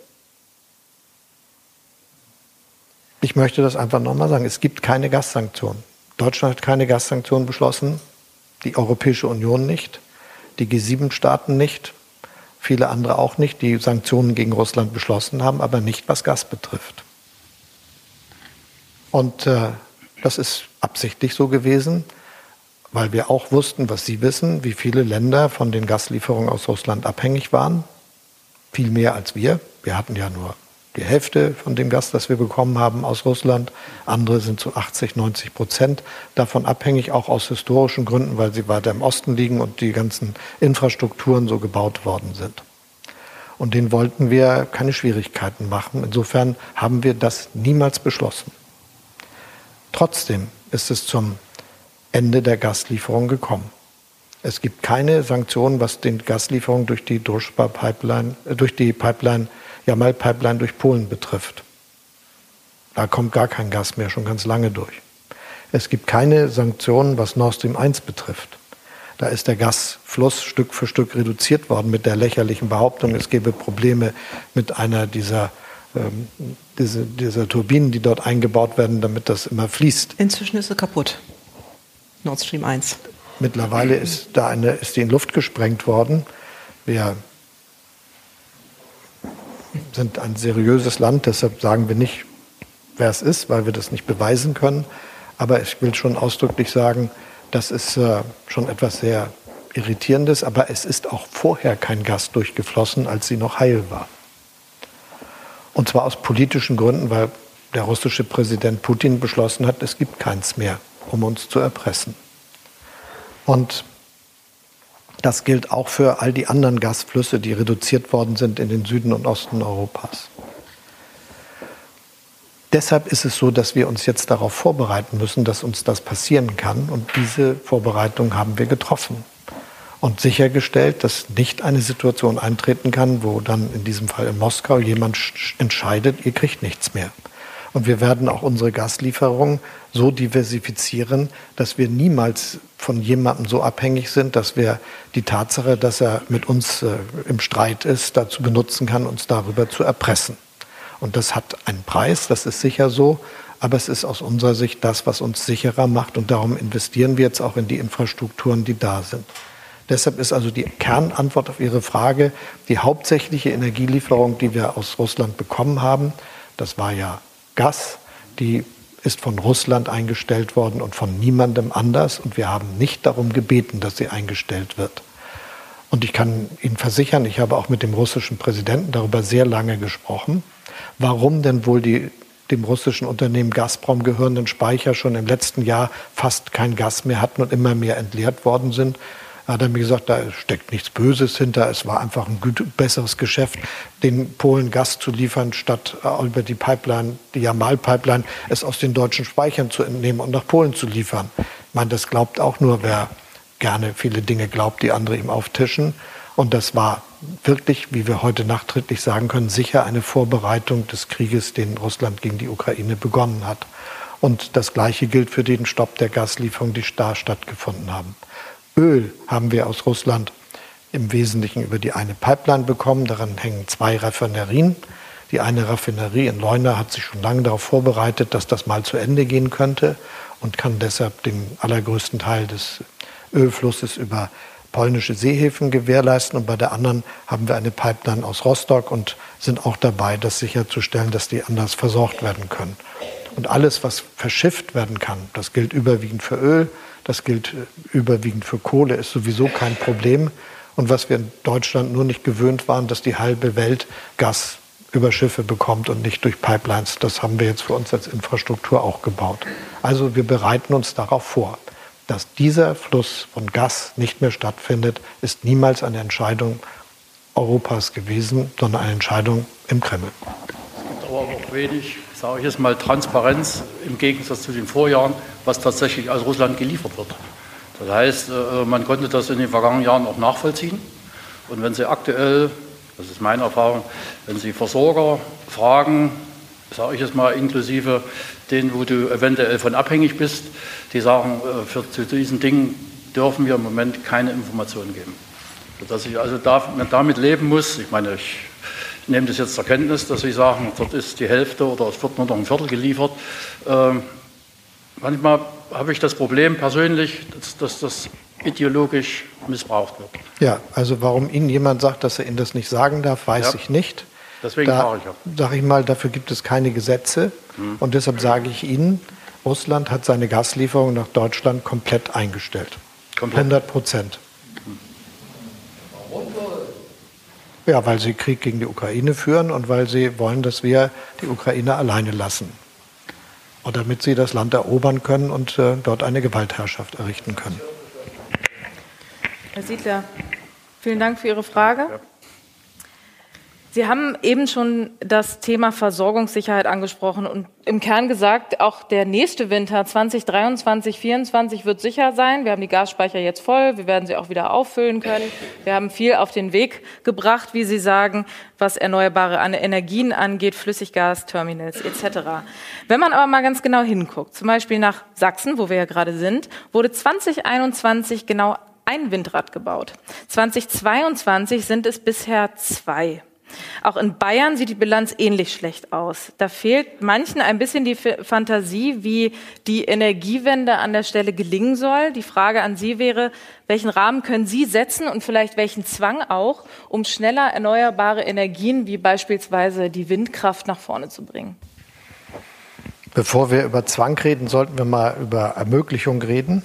Ich möchte das einfach nochmal sagen. Es gibt keine Gassanktionen. Deutschland hat keine Gassanktionen beschlossen, die Europäische Union nicht, die G7-Staaten nicht, viele andere auch nicht, die Sanktionen gegen Russland beschlossen haben, aber nicht was Gas betrifft. Und äh, das ist absichtlich so gewesen, weil wir auch wussten, was Sie wissen, wie viele Länder von den Gaslieferungen aus Russland abhängig waren. Viel mehr als wir. Wir hatten ja nur die Hälfte von dem Gas, das wir bekommen haben aus Russland. Andere sind zu 80, 90 Prozent davon abhängig, auch aus historischen Gründen, weil sie weiter im Osten liegen und die ganzen Infrastrukturen so gebaut worden sind. Und denen wollten wir keine Schwierigkeiten machen. Insofern haben wir das niemals beschlossen. Trotzdem ist es zum Ende der Gaslieferung gekommen. Es gibt keine Sanktionen, was den Gaslieferungen durch die Druschba-Pipeline, äh, durch die Pipeline Jamal-Pipeline durch Polen betrifft. Da kommt gar kein Gas mehr, schon ganz lange durch. Es gibt keine Sanktionen, was Nord Stream 1 betrifft. Da ist der Gasfluss Stück für Stück reduziert worden mit der lächerlichen Behauptung, es gäbe Probleme mit einer dieser, ähm, diese, dieser Turbinen, die dort eingebaut werden, damit das immer fließt. Inzwischen ist sie kaputt. Nord Stream 1. Mittlerweile ist da eine, ist die in Luft gesprengt worden. Wir sind ein seriöses Land, deshalb sagen wir nicht, wer es ist, weil wir das nicht beweisen können. Aber ich will schon ausdrücklich sagen, das ist äh, schon etwas sehr Irritierendes, aber es ist auch vorher kein Gas durchgeflossen, als sie noch heil war. Und zwar aus politischen Gründen, weil der russische Präsident Putin beschlossen hat, es gibt keins mehr, um uns zu erpressen. Und das gilt auch für all die anderen Gasflüsse, die reduziert worden sind in den Süden und Osten Europas. Deshalb ist es so, dass wir uns jetzt darauf vorbereiten müssen, dass uns das passieren kann. Und diese Vorbereitung haben wir getroffen und sichergestellt, dass nicht eine Situation eintreten kann, wo dann in diesem Fall in Moskau jemand entscheidet, ihr kriegt nichts mehr. Und wir werden auch unsere Gaslieferungen so diversifizieren, dass wir niemals von jemandem so abhängig sind, dass wir die Tatsache, dass er mit uns äh, im Streit ist, dazu benutzen kann, uns darüber zu erpressen. Und das hat einen Preis, das ist sicher so, aber es ist aus unserer Sicht das, was uns sicherer macht und darum investieren wir jetzt auch in die Infrastrukturen, die da sind. Deshalb ist also die Kernantwort auf Ihre Frage, die hauptsächliche Energielieferung, die wir aus Russland bekommen haben, das war ja Gas, die ist von Russland eingestellt worden und von niemandem anders. Und wir haben nicht darum gebeten, dass sie eingestellt wird. Und ich kann Ihnen versichern, ich habe auch mit dem russischen Präsidenten darüber sehr lange gesprochen, warum denn wohl die dem russischen Unternehmen Gazprom gehörenden Speicher schon im letzten Jahr fast kein Gas mehr hatten und immer mehr entleert worden sind. Hat er mir gesagt, da steckt nichts Böses hinter. Es war einfach ein besseres Geschäft, den Polen Gas zu liefern, statt äh, über die Pipeline, die Jamal-Pipeline, es aus den deutschen Speichern zu entnehmen und nach Polen zu liefern. Ich meine, das glaubt auch nur, wer gerne viele Dinge glaubt, die andere ihm auftischen. Und das war wirklich, wie wir heute nachträglich sagen können, sicher eine Vorbereitung des Krieges, den Russland gegen die Ukraine begonnen hat. Und das Gleiche gilt für den Stopp der Gaslieferungen, die da stattgefunden haben. Öl haben wir aus Russland im Wesentlichen über die eine Pipeline bekommen. Daran hängen zwei Raffinerien. Die eine Raffinerie in Leuna hat sich schon lange darauf vorbereitet, dass das mal zu Ende gehen könnte und kann deshalb den allergrößten Teil des Ölflusses über polnische Seehäfen gewährleisten. Und bei der anderen haben wir eine Pipeline aus Rostock und sind auch dabei, das sicherzustellen, dass die anders versorgt werden können. Und alles, was verschifft werden kann, das gilt überwiegend für Öl, das gilt äh, überwiegend für Kohle, ist sowieso kein Problem. Und was wir in Deutschland nur nicht gewöhnt waren, dass die halbe Welt Gas über Schiffe bekommt und nicht durch Pipelines. Das haben wir jetzt für uns als Infrastruktur auch gebaut. Also wir bereiten uns darauf vor. Dass dieser Fluss von Gas nicht mehr stattfindet, ist niemals eine Entscheidung Europas gewesen, sondern eine Entscheidung im Kreml. Es gibt aber auch wenig sage ich jetzt mal, Transparenz im Gegensatz zu den Vorjahren, was tatsächlich aus Russland geliefert wird. Das heißt, äh, man konnte das in den vergangenen Jahren auch nachvollziehen. Und wenn Sie aktuell, das ist meine Erfahrung, wenn Sie Versorger fragen, sage ich jetzt mal inklusive denen, wo du eventuell von abhängig bist, die sagen, äh, für, zu diesen Dingen dürfen wir im Moment keine Informationen geben. Dass ich also damit leben muss, ich meine, ich nehme das jetzt zur Kenntnis, dass Sie sagen, dort ist die Hälfte oder es wird nur noch ein Viertel geliefert. Ähm, manchmal habe ich das Problem persönlich, dass, dass, das ideologisch missbraucht wird. Ja, also warum Ihnen jemand sagt, dass er Ihnen das nicht sagen darf, weiß ja. ich nicht. Deswegen da, frage ich ja. Sage ich mal, dafür gibt es keine Gesetze. Hm. Und deshalb sage ich Ihnen, Russland hat seine Gaslieferung nach Deutschland komplett eingestellt. Komplett. 100 Prozent. Ja, weil sie Krieg gegen die Ukraine führen und weil sie wollen, dass wir die Ukraine alleine lassen. Und damit sie das Land erobern können und äh, dort eine Gewaltherrschaft errichten können. Herr Siedler, vielen Dank für Ihre Frage. Sie haben eben schon das Thema Versorgungssicherheit angesprochen und im Kern gesagt, auch der nächste Winter 2023, 2024 wird sicher sein. Wir haben die Gasspeicher jetzt voll, wir werden sie auch wieder auffüllen können. Wir haben viel auf den Weg gebracht, wie Sie sagen, was erneuerbare Energien angeht, Flüssiggasterminals etc. Wenn man aber mal ganz genau hinguckt, zum Beispiel nach Sachsen, wo wir ja gerade sind, wurde 2021 genau ein Windrad gebaut. 2022 sind es bisher zwei. Auch in Bayern sieht die Bilanz ähnlich schlecht aus. Da fehlt manchen ein bisschen die Fantasie, wie die Energiewende an der Stelle gelingen soll. Die Frage an Sie wäre, welchen Rahmen können Sie setzen und vielleicht welchen Zwang auch, um schneller erneuerbare Energien wie beispielsweise die Windkraft nach vorne zu bringen? Bevor wir über Zwang reden, sollten wir mal über Ermöglichung reden.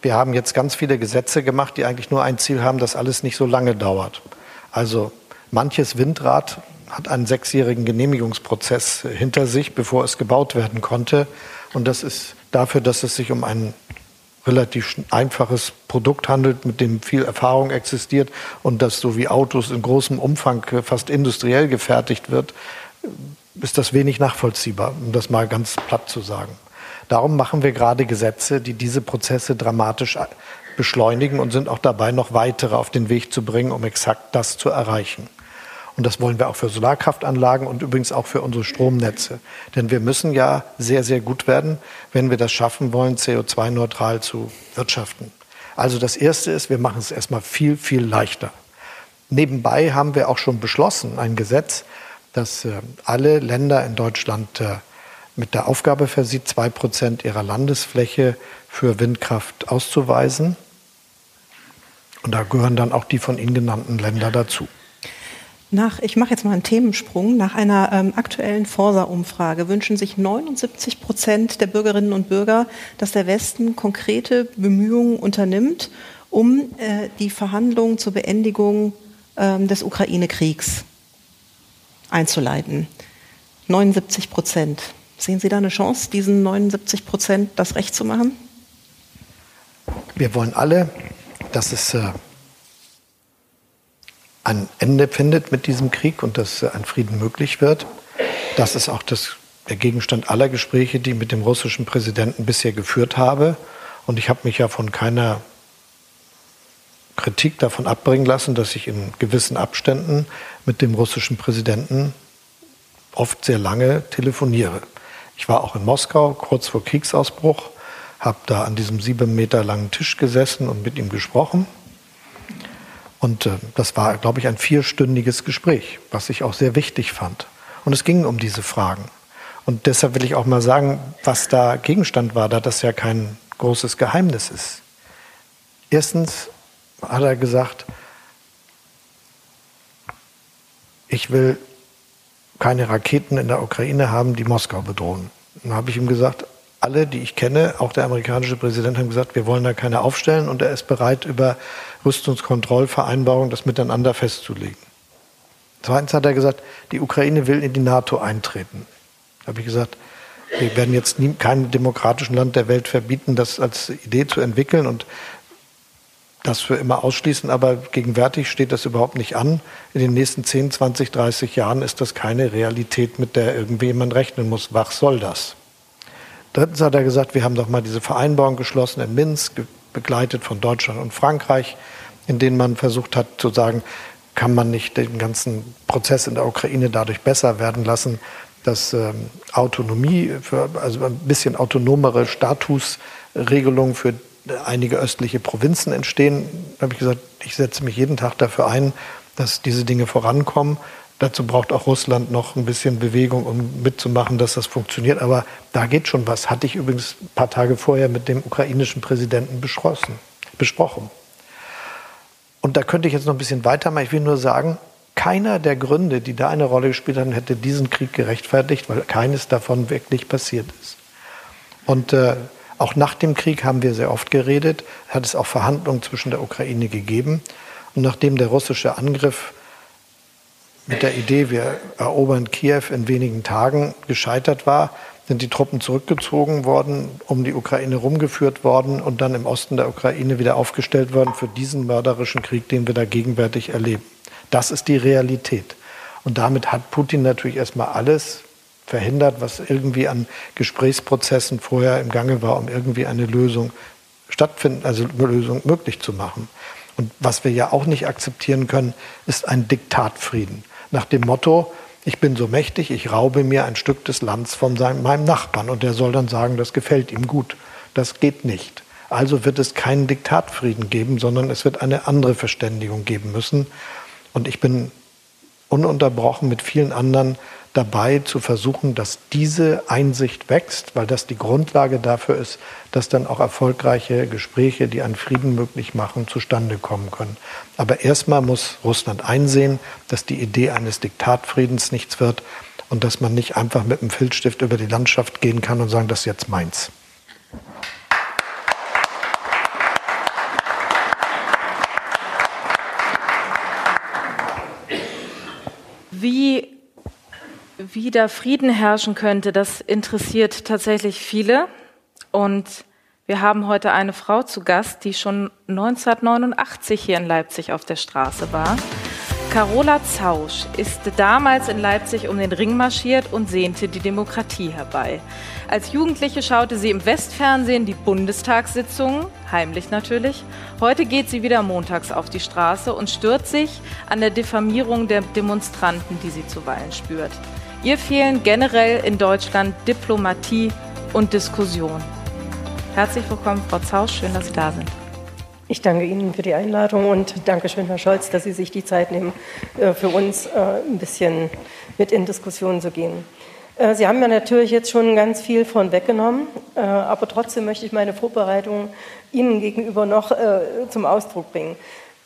Wir haben jetzt ganz viele Gesetze gemacht, die eigentlich nur ein Ziel haben, dass alles nicht so lange dauert. Also Manches Windrad hat einen sechsjährigen Genehmigungsprozess hinter sich, bevor es gebaut werden konnte. Und das ist dafür, dass es sich um ein relativ einfaches Produkt handelt, mit dem viel Erfahrung existiert und das so wie Autos in großem Umfang fast industriell gefertigt wird, ist das wenig nachvollziehbar, um das mal ganz platt zu sagen. Darum machen wir gerade Gesetze, die diese Prozesse dramatisch beschleunigen und sind auch dabei, noch weitere auf den Weg zu bringen, um exakt das zu erreichen. Und das wollen wir auch für Solarkraftanlagen und übrigens auch für unsere Stromnetze. Denn wir müssen ja sehr, sehr gut werden, wenn wir das schaffen wollen, CO2-neutral zu wirtschaften. Also das Erste ist, wir machen es erstmal viel, viel leichter. Nebenbei haben wir auch schon beschlossen, ein Gesetz, das äh, alle Länder in Deutschland äh, mit der Aufgabe versieht, zwei Prozent ihrer Landesfläche für Windkraft auszuweisen. Und da gehören dann auch die von Ihnen genannten Länder dazu. Nach, ich mache jetzt mal einen Themensprung. Nach einer ähm, aktuellen Forsa-Umfrage wünschen sich 79 Prozent der Bürgerinnen und Bürger, dass der Westen konkrete Bemühungen unternimmt, um äh, die Verhandlungen zur Beendigung ähm, des Ukraine-Kriegs einzuleiten. 79 Prozent. Sehen Sie da eine Chance, diesen 79 Prozent das Recht zu machen? Wir wollen alle, dass es äh, ein Ende findet mit diesem Krieg und dass ein Frieden möglich wird. Das ist auch das, der Gegenstand aller Gespräche, die ich mit dem russischen Präsidenten bisher geführt habe. Und ich habe mich ja von keiner Kritik davon abbringen lassen, dass ich in gewissen Abständen mit dem russischen Präsidenten oft sehr lange telefoniere. Ich war auch in Moskau kurz vor Kriegsausbruch, habe da an diesem sieben Meter langen Tisch gesessen und mit ihm gesprochen. Und äh, das war, glaube ich, ein vierstündiges Gespräch, was ich auch sehr wichtig fand. Und es ging um diese Fragen. Und deshalb will ich auch mal sagen, was da Gegenstand war, da das ja kein großes Geheimnis ist. Erstens hat er gesagt, ich will keine Raketen in der Ukraine haben, die Moskau bedrohen. Dann habe ich ihm gesagt, alle, die ich kenne, auch der amerikanische Präsident, haben gesagt, wir wollen da keine aufstellen und er ist bereit, über Rüstungskontrollvereinbarungen das miteinander festzulegen. Zweitens hat er gesagt, die Ukraine will in die NATO eintreten. Da habe ich gesagt, wir werden jetzt nie, keinem demokratischen Land der Welt verbieten, das als Idee zu entwickeln und das für immer ausschließen, aber gegenwärtig steht das überhaupt nicht an. In den nächsten 10, 20, 30 Jahren ist das keine Realität, mit der irgendwie jemand rechnen muss. Was soll das? Drittens hat er gesagt, wir haben doch mal diese Vereinbarung geschlossen in Minsk, begleitet von Deutschland und Frankreich, in denen man versucht hat zu sagen, kann man nicht den ganzen Prozess in der Ukraine dadurch besser werden lassen, dass ähm, Autonomie, für, also ein bisschen autonomere Statusregelungen für einige östliche Provinzen entstehen. Da habe ich gesagt, ich setze mich jeden Tag dafür ein, dass diese Dinge vorankommen. Dazu braucht auch Russland noch ein bisschen Bewegung, um mitzumachen, dass das funktioniert. Aber da geht schon was. Hatte ich übrigens ein paar Tage vorher mit dem ukrainischen Präsidenten besprochen. Und da könnte ich jetzt noch ein bisschen weitermachen. Ich will nur sagen, keiner der Gründe, die da eine Rolle gespielt haben, hätte diesen Krieg gerechtfertigt, weil keines davon wirklich passiert ist. Und äh, auch nach dem Krieg haben wir sehr oft geredet, hat es auch Verhandlungen zwischen der Ukraine gegeben. Und nachdem der russische Angriff mit der Idee, wir erobern Kiew in wenigen Tagen, gescheitert war, sind die Truppen zurückgezogen worden, um die Ukraine rumgeführt worden und dann im Osten der Ukraine wieder aufgestellt worden für diesen mörderischen Krieg, den wir da gegenwärtig erleben. Das ist die Realität. Und damit hat Putin natürlich erstmal alles verhindert, was irgendwie an Gesprächsprozessen vorher im Gange war, um irgendwie eine Lösung stattfinden, also eine Lösung möglich zu machen. Und was wir ja auch nicht akzeptieren können, ist ein Diktatfrieden nach dem Motto, ich bin so mächtig, ich raube mir ein Stück des Landes von seinem, meinem Nachbarn und der soll dann sagen, das gefällt ihm gut. Das geht nicht. Also wird es keinen Diktatfrieden geben, sondern es wird eine andere Verständigung geben müssen. Und ich bin ununterbrochen mit vielen anderen dabei zu versuchen, dass diese Einsicht wächst, weil das die Grundlage dafür ist, dass dann auch erfolgreiche Gespräche, die einen Frieden möglich machen, zustande kommen können. Aber erstmal muss Russland einsehen, dass die Idee eines Diktatfriedens nichts wird und dass man nicht einfach mit einem Filzstift über die Landschaft gehen kann und sagen, das ist jetzt meins. Wie wie da Frieden herrschen könnte, das interessiert tatsächlich viele. Und wir haben heute eine Frau zu Gast, die schon 1989 hier in Leipzig auf der Straße war. Carola Zausch ist damals in Leipzig um den Ring marschiert und sehnte die Demokratie herbei. Als Jugendliche schaute sie im Westfernsehen die Bundestagssitzungen, heimlich natürlich. Heute geht sie wieder montags auf die Straße und stört sich an der Diffamierung der Demonstranten, die sie zuweilen spürt. Ihr fehlen generell in Deutschland Diplomatie und Diskussion. Herzlich willkommen, Frau Zausch, schön, dass Sie da sind. Ich danke Ihnen für die Einladung und danke schön, Herr Scholz, dass Sie sich die Zeit nehmen, äh, für uns äh, ein bisschen mit in Diskussionen zu gehen. Äh, Sie haben ja natürlich jetzt schon ganz viel von weggenommen, aber trotzdem möchte ich meine Vorbereitung Ihnen gegenüber noch zum Ausdruck bringen.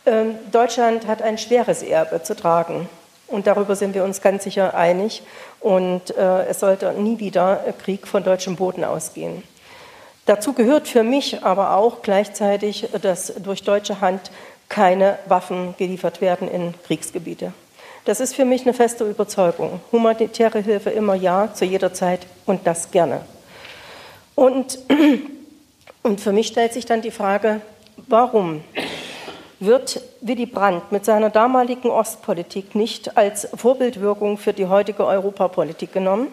Ähm, Deutschland hat ein schweres Erbe zu tragen. Und darüber sind wir uns ganz sicher einig. Und äh, es sollte nie wieder Krieg von deutschem Boden ausgehen. Dazu gehört für mich aber auch gleichzeitig, dass durch deutsche Hand keine Waffen geliefert werden in Kriegsgebiete. Das ist für mich eine feste Überzeugung. Humanitäre Hilfe immer ja, zu jeder Zeit und das gerne. Und, (clears throat) und für mich stellt sich dann die Frage, warum wird Willy Brandt mit seiner damaligen Ostpolitik nicht als Vorbildwirkung für die heutige Europapolitik genommen.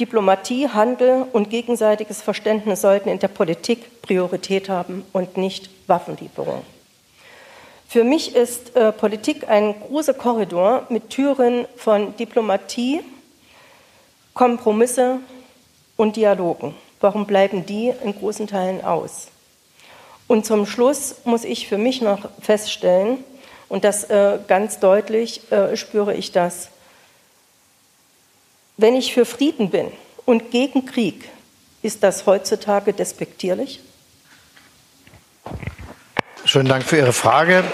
Diplomatie, Handel und gegenseitiges Verständnis sollten in der Politik Priorität haben und nicht Waffenlieferung. Für mich ist äh, Politik ein großer Korridor mit Türen von Diplomatie, Kompromisse und Dialogen. Warum bleiben die in großen Teilen aus? Und zum Schluss muss ich für mich noch feststellen, und das äh, ganz deutlich äh, spüre ich das, wenn ich für Frieden bin und gegen Krieg, ist das heutzutage despektierlich? Schönen Dank für Ihre Frage.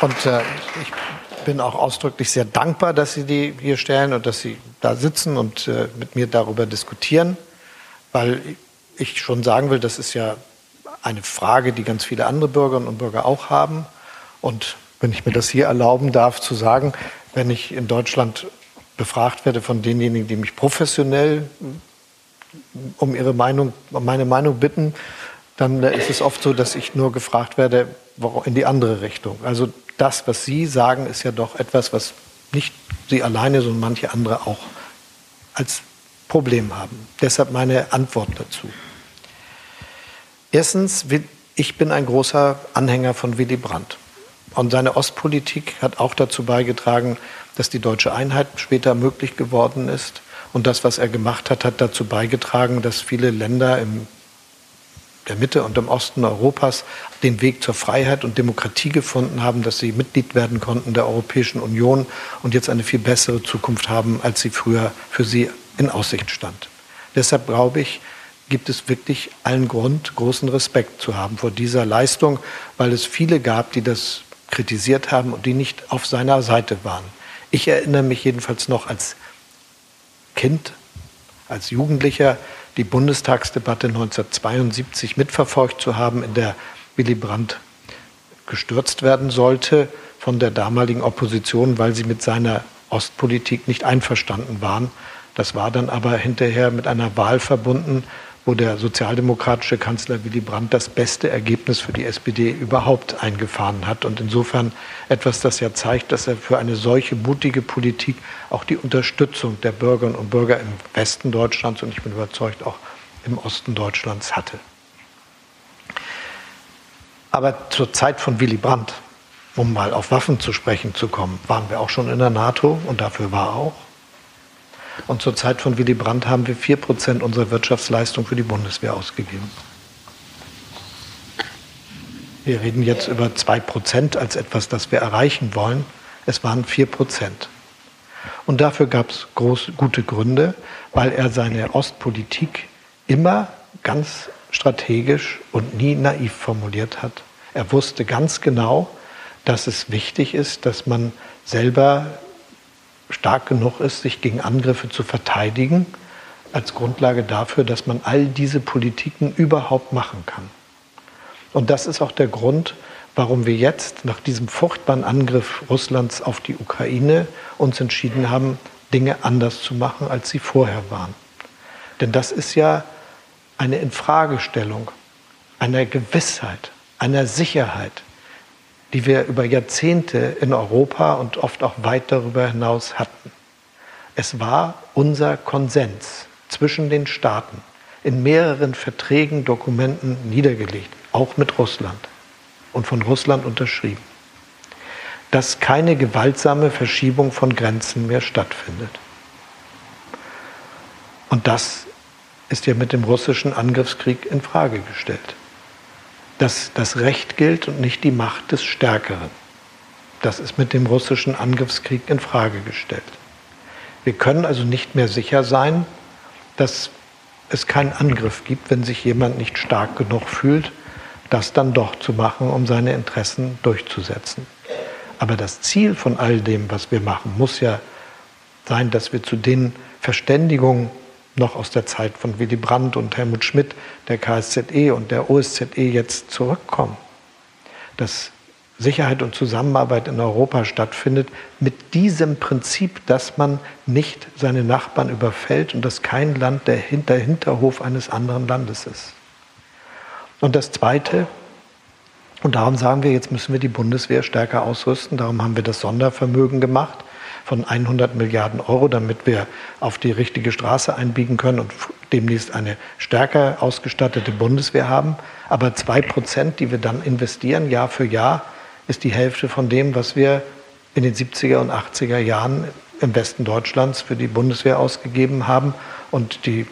Und äh, ich bin auch ausdrücklich sehr dankbar, dass Sie die hier stellen und dass Sie da sitzen und äh, mit mir darüber diskutieren, weil ich schon sagen will, das ist ja eine Frage, die ganz viele andere Bürgerinnen und Bürger auch haben. Und wenn ich mir das hier erlauben darf zu sagen, wenn ich in Deutschland befragt werde von denjenigen, die mich professionell um ihre Meinung, meine Meinung bitten, dann ist es oft so, dass ich nur gefragt werde in die andere Richtung. Also das, was Sie sagen, ist ja doch etwas, was nicht Sie alleine, sondern manche andere auch als Problem haben. Deshalb meine Antwort dazu. Erstens, ich bin ein großer Anhänger von Willy Brandt. Und seine Ostpolitik hat auch dazu beigetragen, dass die deutsche Einheit später möglich geworden ist. Und das, was er gemacht hat, hat dazu beigetragen, dass viele Länder in der Mitte und im Osten Europas den Weg zur Freiheit und Demokratie gefunden haben, dass sie Mitglied werden konnten der Europäischen Union und jetzt eine viel bessere Zukunft haben, als sie früher für sie in Aussicht stand. Deshalb glaube ich, gibt es wirklich allen Grund, großen Respekt zu haben vor dieser Leistung, weil es viele gab, die das kritisiert haben und die nicht auf seiner Seite waren. Ich erinnere mich jedenfalls noch als Kind, als Jugendlicher, die Bundestagsdebatte 1972 mitverfolgt zu haben, in der Willy Brandt gestürzt werden sollte von der damaligen Opposition, weil sie mit seiner Ostpolitik nicht einverstanden waren. Das war dann aber hinterher mit einer Wahl verbunden, wo der sozialdemokratische Kanzler Willy Brandt das beste Ergebnis für die SPD überhaupt eingefahren hat. Und insofern etwas, das ja zeigt, dass er für eine solche mutige Politik auch die Unterstützung der Bürgerinnen und Bürger im Westen Deutschlands und ich bin überzeugt auch im Osten Deutschlands hatte. Aber zur Zeit von Willy Brandt, um mal auf Waffen zu sprechen zu kommen, waren wir auch schon in der NATO und dafür war auch. Und zur Zeit von Willy Brandt haben wir 4% unserer Wirtschaftsleistung für die Bundeswehr ausgegeben. Wir reden jetzt über zwei Prozent als etwas, das wir erreichen wollen. Es waren vier Prozent. Und dafür gab es gute Gründe, weil er seine Ostpolitik immer ganz strategisch und nie naiv formuliert hat. Er wusste ganz genau, dass es wichtig ist, dass man selber stark genug ist, sich gegen Angriffe zu verteidigen, als Grundlage dafür, dass man all diese Politiken überhaupt machen kann. Und das ist auch der Grund, warum wir jetzt nach diesem furchtbaren Angriff Russlands auf die Ukraine uns entschieden haben, Dinge anders zu machen, als sie vorher waren. Denn das ist ja eine Infragestellung einer Gewissheit, einer Sicherheit, die wir über Jahrzehnte in Europa und oft auch weit darüber hinaus hatten. Es war unser Konsens zwischen den Staaten in mehreren Verträgen, Dokumenten niedergelegt, auch mit Russland und von Russland unterschrieben, dass keine gewaltsame Verschiebung von Grenzen mehr stattfindet. Und das ist ja mit dem russischen Angriffskrieg in Frage gestellt. Dass das Recht gilt und nicht die Macht des Stärkeren. Das ist mit dem russischen Angriffskrieg in Frage gestellt. Wir können also nicht mehr sicher sein, dass es keinen Angriff gibt, wenn sich jemand nicht stark genug fühlt, das dann doch zu machen, um seine Interessen durchzusetzen. Aber das Ziel von all dem, was wir machen, muss ja sein, dass wir zu den Verständigungen noch aus der Zeit von Willy Brandt und Helmut Schmidt, der KSZE und der OSZE jetzt zurückkommen. Dass Sicherheit und Zusammenarbeit in Europa stattfindet mit diesem Prinzip, dass man nicht seine Nachbarn überfällt und dass kein Land der Hinterhof eines anderen Landes ist. Und das Zweite, und darum sagen wir, jetzt müssen wir die Bundeswehr stärker ausrüsten, darum haben wir das Sondervermögen gemacht von 100 Milliarden Euro, damit wir auf die richtige Straße einbiegen können und demnächst eine stärker ausgestattete Bundeswehr haben. Aber zwei Prozent, die wir dann investieren, Jahr für Jahr, ist die Hälfte von dem, was wir in den 70er und 80er Jahren im Westen Deutschlands für die Bundeswehr ausgegeben haben. Und die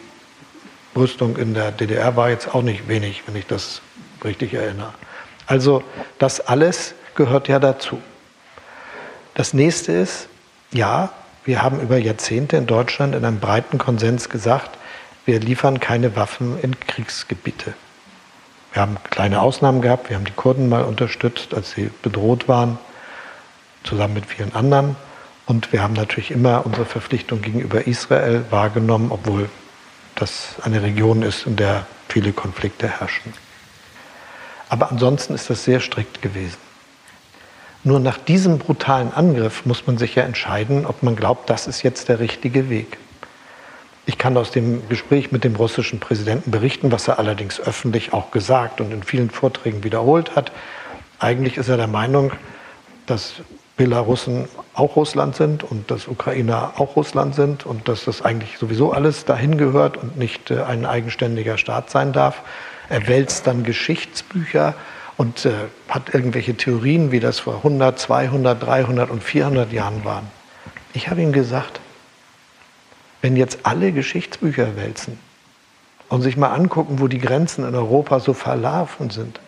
Rüstung in der DDR war jetzt auch nicht wenig, wenn ich das richtig erinnere. Also das alles gehört ja dazu. Das nächste ist, ja, wir haben über Jahrzehnte in Deutschland in einem breiten Konsens gesagt, wir liefern keine Waffen in Kriegsgebiete. Wir haben kleine Ausnahmen gehabt, wir haben die Kurden mal unterstützt, als sie bedroht waren, zusammen mit vielen anderen. Und wir haben natürlich immer unsere Verpflichtung gegenüber Israel wahrgenommen, obwohl das eine Region ist, in der viele Konflikte herrschen. Aber ansonsten ist das sehr strikt gewesen. Nur nach diesem brutalen Angriff muss man sich ja entscheiden, ob man glaubt, das ist jetzt der richtige Weg. Ich kann aus dem Gespräch mit dem russischen Präsidenten berichten, was er allerdings öffentlich auch gesagt und in vielen Vorträgen wiederholt hat. Eigentlich ist er der Meinung, dass Belarussen auch Russland sind und dass Ukrainer auch Russland sind und dass das eigentlich sowieso alles dahin gehört und nicht äh, ein eigenständiger Staat sein darf. Er wälzt dann Geschichtsbücher und äh, hat irgendwelche Theorien, wie das vor 100, 200, 300 und 400 Jahren waren. Ich habe ihm gesagt, wenn jetzt alle Geschichtsbücher wälzen und sich mal angucken, wo die Grenzen in Europa so verlaufen sind,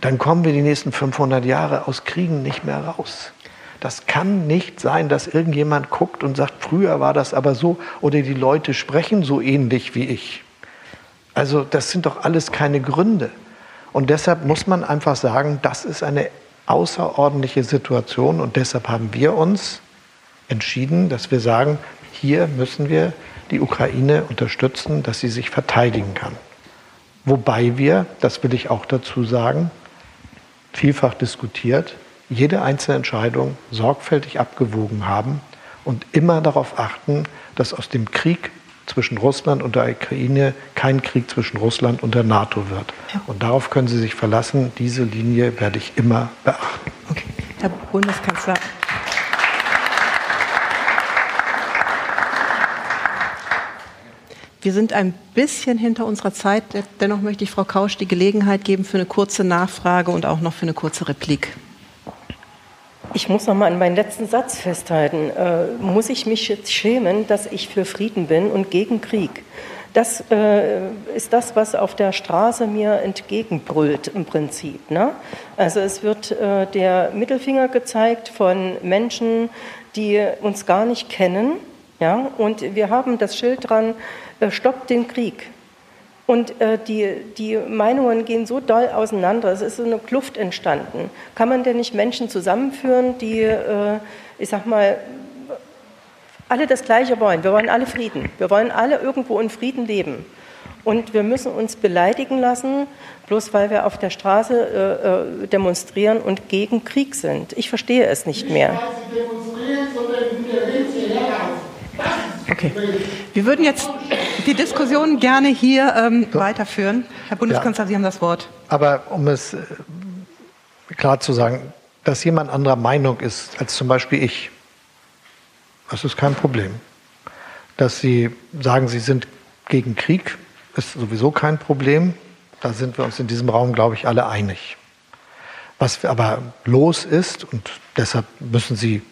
dann kommen wir die nächsten 500 Jahre aus Kriegen nicht mehr raus. Das kann nicht sein, dass irgendjemand guckt und sagt, früher war das aber so oder die Leute sprechen so ähnlich wie ich. Also das sind doch alles keine Gründe. Und deshalb muss man einfach sagen, das ist eine außerordentliche Situation und deshalb haben wir uns entschieden, dass wir sagen, hier müssen wir die Ukraine unterstützen, dass sie sich verteidigen kann. Wobei wir, das will ich auch dazu sagen, vielfach diskutiert, jede einzelne Entscheidung sorgfältig abgewogen haben und immer darauf achten, dass aus dem Krieg zwischen Russland und der Ukraine kein Krieg zwischen Russland und der NATO wird. Ja. Und darauf können Sie sich verlassen. Diese Linie werde ich immer beachten. Okay. Herr Bundeskanzler. Wir sind ein bisschen hinter unserer Zeit. Dennoch möchte ich Frau Kausch die Gelegenheit geben für eine kurze Nachfrage und auch noch für eine kurze Replik. Ich muss noch mal an meinen letzten Satz festhalten. Äh, muss ich mich jetzt schämen, dass ich für Frieden bin und gegen Krieg? Das äh, ist das, was auf der Straße mir entgegenbrüllt im Prinzip. Ne? Also es wird äh, der Mittelfinger gezeigt von Menschen, die uns gar nicht kennen. Ja? Und wir haben das Schild dran, äh, stoppt den Krieg. Und äh, die, die Meinungen gehen so doll auseinander. Es ist so eine Kluft entstanden. Kann man denn nicht Menschen zusammenführen, die, äh, ich sag mal, alle das Gleiche wollen? Wir wollen alle Frieden. Wir wollen alle irgendwo in Frieden leben. Und wir müssen uns beleidigen lassen, bloß weil wir auf der Straße äh, äh demonstrieren und gegen Krieg sind. Ich verstehe es nicht mehr. Nicht, weil sie demonstrieren, sondern reden sie Okay. Wir würden jetzt die Diskussion gerne hier ähm, so. weiterführen. Herr Bundeskanzler, ja. Sie haben das Wort. Aber um es äh, klar zu sagen, dass jemand anderer Meinung ist als zum Beispiel ich, das ist kein Problem. Dass Sie sagen, Sie sind gegen Krieg, ist sowieso kein Problem. Da sind wir uns in diesem Raum, glaube ich, alle einig. Was aber los ist, und deshalb müssen Sie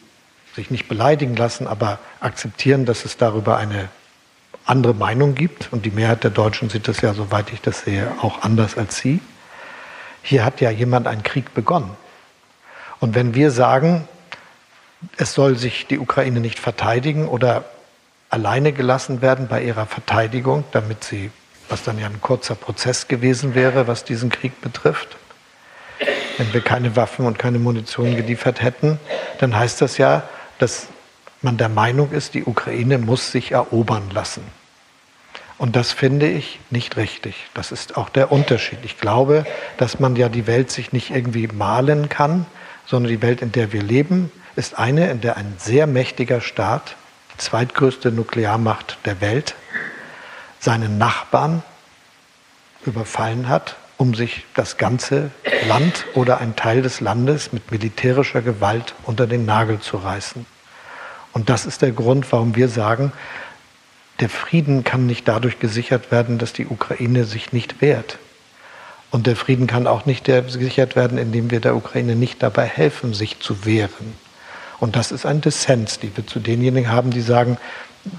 sich nicht beleidigen lassen, aber akzeptieren, dass es darüber eine andere Meinung gibt. Und die Mehrheit der Deutschen sieht das ja, soweit ich das sehe, auch anders als Sie. Hier hat ja jemand einen Krieg begonnen. Und wenn wir sagen, es soll sich die Ukraine nicht verteidigen oder alleine gelassen werden bei ihrer Verteidigung, damit sie, was dann ja ein kurzer Prozess gewesen wäre, was diesen Krieg betrifft, wenn wir keine Waffen und keine Munition geliefert hätten, dann heißt das ja, dass man der Meinung ist, die Ukraine muss sich erobern lassen. Und das finde ich nicht richtig. Das ist auch der Unterschied. Ich glaube, dass man ja die Welt sich nicht irgendwie malen kann, sondern die Welt, in der wir leben, ist eine, in der ein sehr mächtiger Staat, die zweitgrößte Nuklearmacht der Welt, seinen Nachbarn überfallen hat, um sich das ganze Land oder ein Teil des Landes mit militärischer Gewalt unter den Nagel zu reißen. Und das ist der Grund, warum wir sagen, der Frieden kann nicht dadurch gesichert werden, dass die Ukraine sich nicht wehrt. Und der Frieden kann auch nicht gesichert werden, indem wir der Ukraine nicht dabei helfen, sich zu wehren. Und das ist ein Dissens, die wir zu denjenigen haben, die sagen,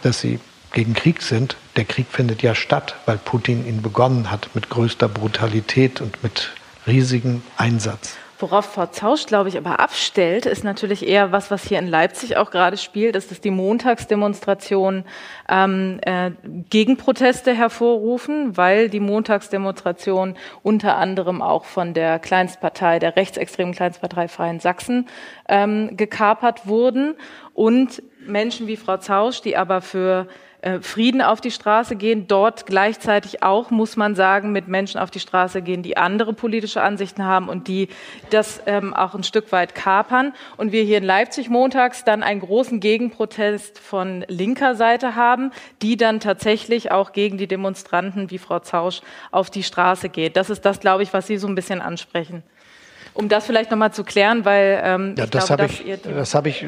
dass sie gegen Krieg sind. Der Krieg findet ja statt, weil Putin ihn begonnen hat mit größter Brutalität und mit riesigem Einsatz. Worauf Frau Zausch, glaube ich, aber abstellt, ist natürlich eher was, was hier in Leipzig auch gerade spielt, ist, dass die Montagsdemonstrationen ähm, äh, Gegenproteste hervorrufen, weil die Montagsdemonstrationen unter anderem auch von der Kleinstpartei, der rechtsextremen Kleinstpartei Freien Sachsen ähm, gekapert wurden und Menschen wie Frau Zausch, die aber für Frieden auf die Straße gehen, dort gleichzeitig auch, muss man sagen, mit Menschen auf die Straße gehen, die andere politische Ansichten haben und die das ähm, auch ein Stück weit kapern. Und wir hier in Leipzig montags dann einen großen Gegenprotest von linker Seite haben, die dann tatsächlich auch gegen die Demonstranten wie Frau Zausch auf die Straße geht. Das ist das, glaube ich, was Sie so ein bisschen ansprechen. Um das vielleicht nochmal zu klären, weil ähm, ja, ich das glaube, ich, das habe ich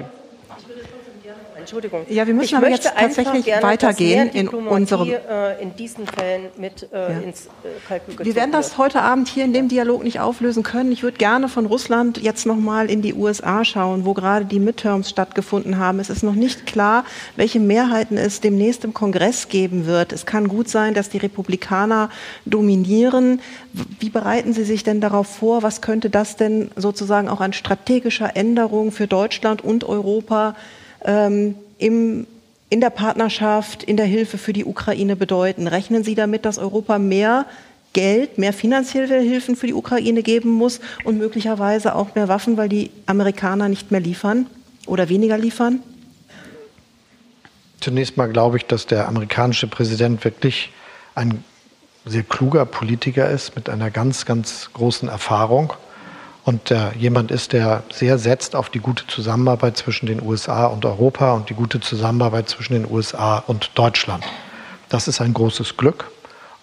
Entschuldigung. Ja, wir müssen ich aber jetzt tatsächlich gerne, weitergehen in unserem. Äh, in diesen Fällen mit äh, ja. ins äh, Kalkül Wir werden das heute Abend hier in dem Dialog nicht auflösen können. Ich würde gerne von Russland jetzt noch mal in die USA schauen, wo gerade die Midterms stattgefunden haben. Es ist noch nicht klar, welche Mehrheiten es demnächst im Kongress geben wird. Es kann gut sein, dass die Republikaner dominieren. Wie bereiten Sie sich denn darauf vor? Was könnte das denn sozusagen auch an strategischer Änderung für Deutschland und Europa ähm, im, in der Partnerschaft, in der Hilfe für die Ukraine bedeuten? Rechnen Sie damit, dass Europa mehr Geld, mehr finanzielle Hilfen für die Ukraine geben muss und möglicherweise auch mehr Waffen, weil die Amerikaner nicht mehr liefern oder weniger liefern? Zunächst mal glaube ich, dass der amerikanische Präsident wirklich ein sehr kluger Politiker ist mit einer ganz, ganz großen Erfahrung und äh, jemand ist, der sehr setzt auf die gute Zusammenarbeit zwischen den USA und Europa und die gute Zusammenarbeit zwischen den USA und Deutschland. Das ist ein großes Glück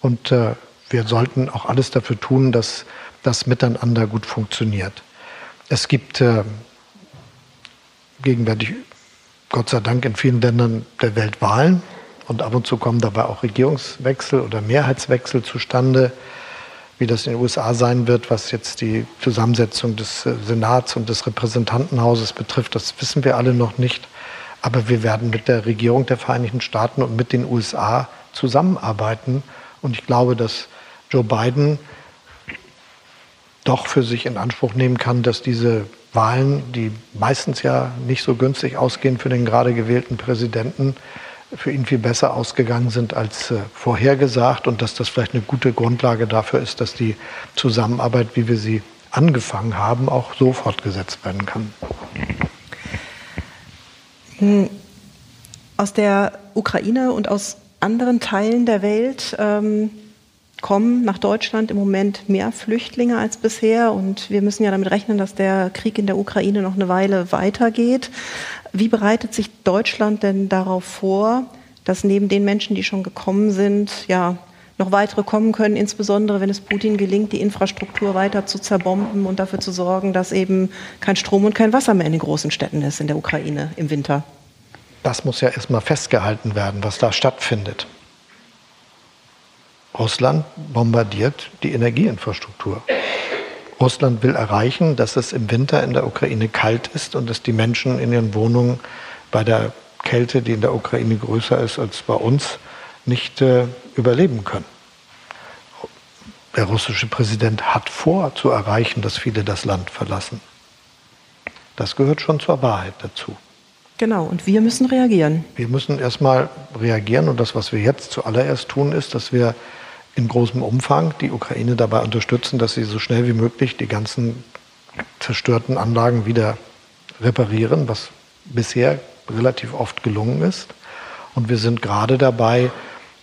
und äh, wir sollten auch alles dafür tun, dass das miteinander gut funktioniert. Es gibt äh, gegenwärtig, Gott sei Dank, in vielen Ländern der Welt Wahlen und ab und zu kommen dabei auch Regierungswechsel oder Mehrheitswechsel zustande. Wie das in den USA sein wird, was jetzt die Zusammensetzung des äh, Senats und des Repräsentantenhauses betrifft, das wissen wir alle noch nicht. Aber wir werden mit der Regierung der Vereinigten Staaten und mit den USA zusammenarbeiten. Und ich glaube, dass Joe Biden doch für sich in Anspruch nehmen kann, dass diese Wahlen, die meistens ja nicht so günstig ausgehen für den gerade gewählten Präsidenten, für ihn viel besser ausgegangen sind als äh, vorhergesagt und dass das vielleicht eine gute Grundlage dafür ist, dass die Zusammenarbeit, wie wir sie angefangen haben, auch so fortgesetzt werden kann. Hm. Aus der Ukraine und aus anderen Teilen der Welt ähm, kommen nach Deutschland im Moment mehr Flüchtlinge als bisher und wir müssen ja damit rechnen, dass der Krieg in der Ukraine noch eine Weile weitergeht. Wie bereitet sich Deutschland denn darauf vor, dass neben den Menschen, die schon gekommen sind, ja noch weitere kommen können, insbesondere wenn es Putin gelingt, die Infrastruktur weiter zu zerbomben und dafür zu sorgen, dass eben kein Strom und kein Wasser mehr in den großen Städten ist in der Ukraine im Winter? Das muss ja erstmal festgehalten werden, was da stattfindet. Russland bombardiert die Energieinfrastruktur. Russland will erreichen, dass es im Winter in der Ukraine kalt ist und dass die Menschen in ihren Wohnungen bei der Kälte, die in der Ukraine größer ist als bei uns, nicht äh, überleben können. Der russische Präsident hat vor zu erreichen, dass viele das Land verlassen. Das gehört schon zur Wahrheit dazu. Genau, und wir müssen reagieren. Wir müssen erstmal reagieren und das, was wir jetzt zuallererst tun, ist, dass wir in großem Umfang die Ukraine dabei unterstützen, dass sie so schnell wie möglich die ganzen zerstörten Anlagen wieder reparieren, was bisher relativ oft gelungen ist. Und wir sind gerade dabei,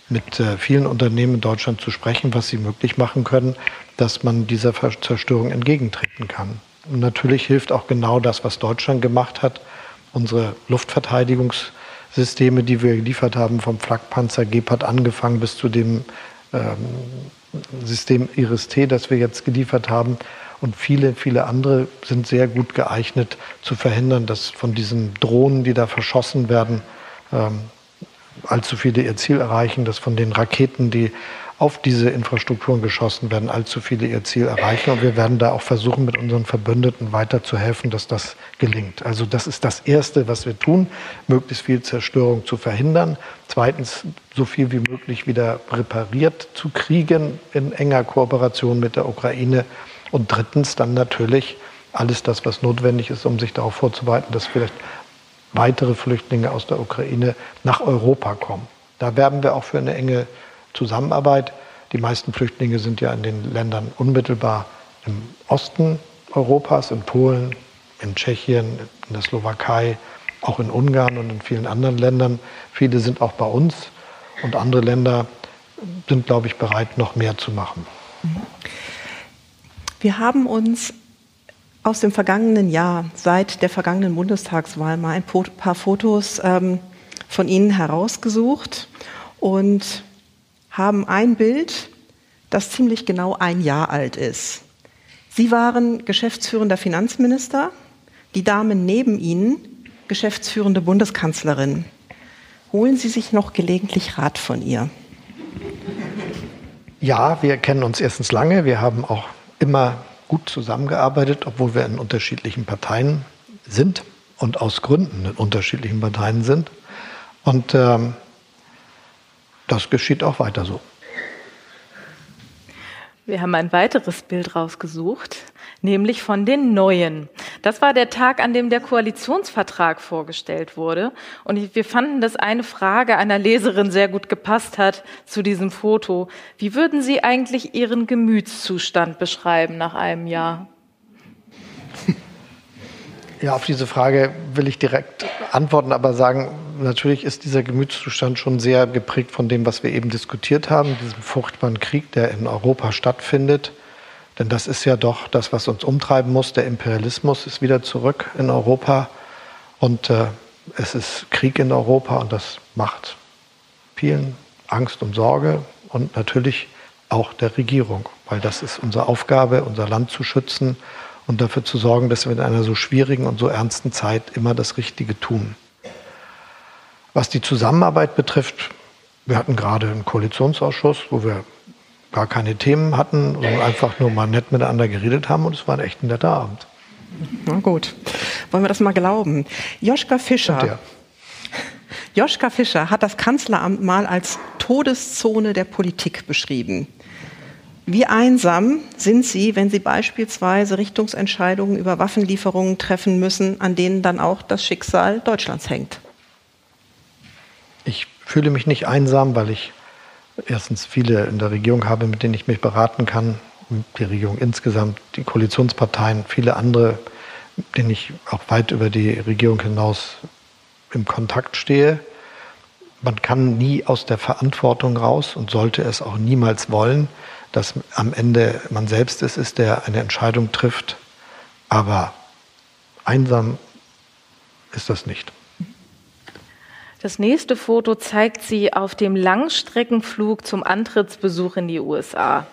mit äh, vielen Unternehmen in Deutschland zu sprechen, was sie möglich machen können, dass man dieser Zerstörung entgegentreten kann. Und natürlich hilft auch genau das, was Deutschland gemacht hat. Unsere Luftverteidigungssysteme, die wir geliefert haben, vom Flakpanzer Gepard angefangen bis zu dem System Iris-T, das wir jetzt geliefert haben. Und viele, viele andere sind sehr gut geeignet zu verhindern, dass von diesen Drohnen, die da verschossen werden, ähm, allzu viele ihr Ziel erreichen, dass von den Raketen, die auf diese Infrastrukturen geschossen werden, allzu viele ihr Ziel erreichen. Und wir werden da auch versuchen, mit unseren Verbündeten weiter zu helfen, dass das gelingt. Also das ist das Erste, was wir tun, möglichst viel Zerstörung zu verhindern. Zweitens, so viel wie möglich wieder repariert zu kriegen in enger Kooperation mit der Ukraine. Und drittens dann natürlich alles das, was notwendig ist, um sich darauf vorzubereiten, dass vielleicht weitere Flüchtlinge aus der Ukraine nach Europa kommen. Da werben wir auch für eine enge Zusammenarbeit. Die meisten Flüchtlinge sind ja in den Ländern unmittelbar im Osten Europas, in Polen, in Tschechien, in der Slowakei, auch in Ungarn und in vielen anderen Ländern. Viele sind auch bei uns und andere Länder sind, glaube ich, bereit, noch mehr zu machen. Wir haben uns aus dem vergangenen Jahr, seit der vergangenen Bundestagswahl, mal ein paar Fotos ähm, von Ihnen herausgesucht und haben ein Bild, das ziemlich genau ein Jahr alt ist. Sie waren geschäftsführender Finanzminister, die Dame neben Ihnen geschäftsführende Bundeskanzlerin. Holen Sie sich noch gelegentlich Rat von ihr? Ja, wir kennen uns erstens lange. Wir haben auch immer gut zusammengearbeitet, obwohl wir in unterschiedlichen Parteien sind und aus Gründen in unterschiedlichen Parteien sind. Und ähm, das geschieht auch weiter so. Wir haben ein weiteres Bild rausgesucht, nämlich von den Neuen. Das war der Tag, an dem der Koalitionsvertrag vorgestellt wurde. Und wir fanden, dass eine Frage einer Leserin sehr gut gepasst hat zu diesem Foto. Wie würden Sie eigentlich Ihren Gemütszustand beschreiben nach einem Jahr? Ja, auf diese Frage will ich direkt antworten, aber sagen, natürlich ist dieser Gemütszustand schon sehr geprägt von dem, was wir eben diskutiert haben, diesem furchtbaren Krieg, der in Europa stattfindet. Denn das ist ja doch das, was uns umtreiben muss. Der Imperialismus ist wieder zurück in Europa und äh, es ist Krieg in Europa und das macht vielen Angst und Sorge und natürlich auch der Regierung, weil das ist unsere Aufgabe, unser Land zu schützen und dafür zu sorgen, dass wir in einer so schwierigen und so ernsten Zeit immer das Richtige tun. Was die Zusammenarbeit betrifft, wir hatten gerade einen Koalitionsausschuss, wo wir gar keine Themen hatten, sondern einfach nur mal nett miteinander geredet haben und es war ein echt netter Abend. Na gut, wollen wir das mal glauben. Joschka Fischer. Joschka Fischer hat das Kanzleramt mal als Todeszone der Politik beschrieben. Wie einsam sind Sie, wenn Sie beispielsweise Richtungsentscheidungen über Waffenlieferungen treffen müssen, an denen dann auch das Schicksal Deutschlands hängt? Ich fühle mich nicht einsam, weil ich erstens viele in der Regierung habe, mit denen ich mich beraten kann, die Regierung insgesamt, die Koalitionsparteien, viele andere, mit denen ich auch weit über die Regierung hinaus im Kontakt stehe. Man kann nie aus der Verantwortung raus und sollte es auch niemals wollen, dass am Ende man selbst es ist, der eine Entscheidung trifft. Aber einsam ist das nicht. Das nächste Foto zeigt sie auf dem Langstreckenflug zum Antrittsbesuch in die USA.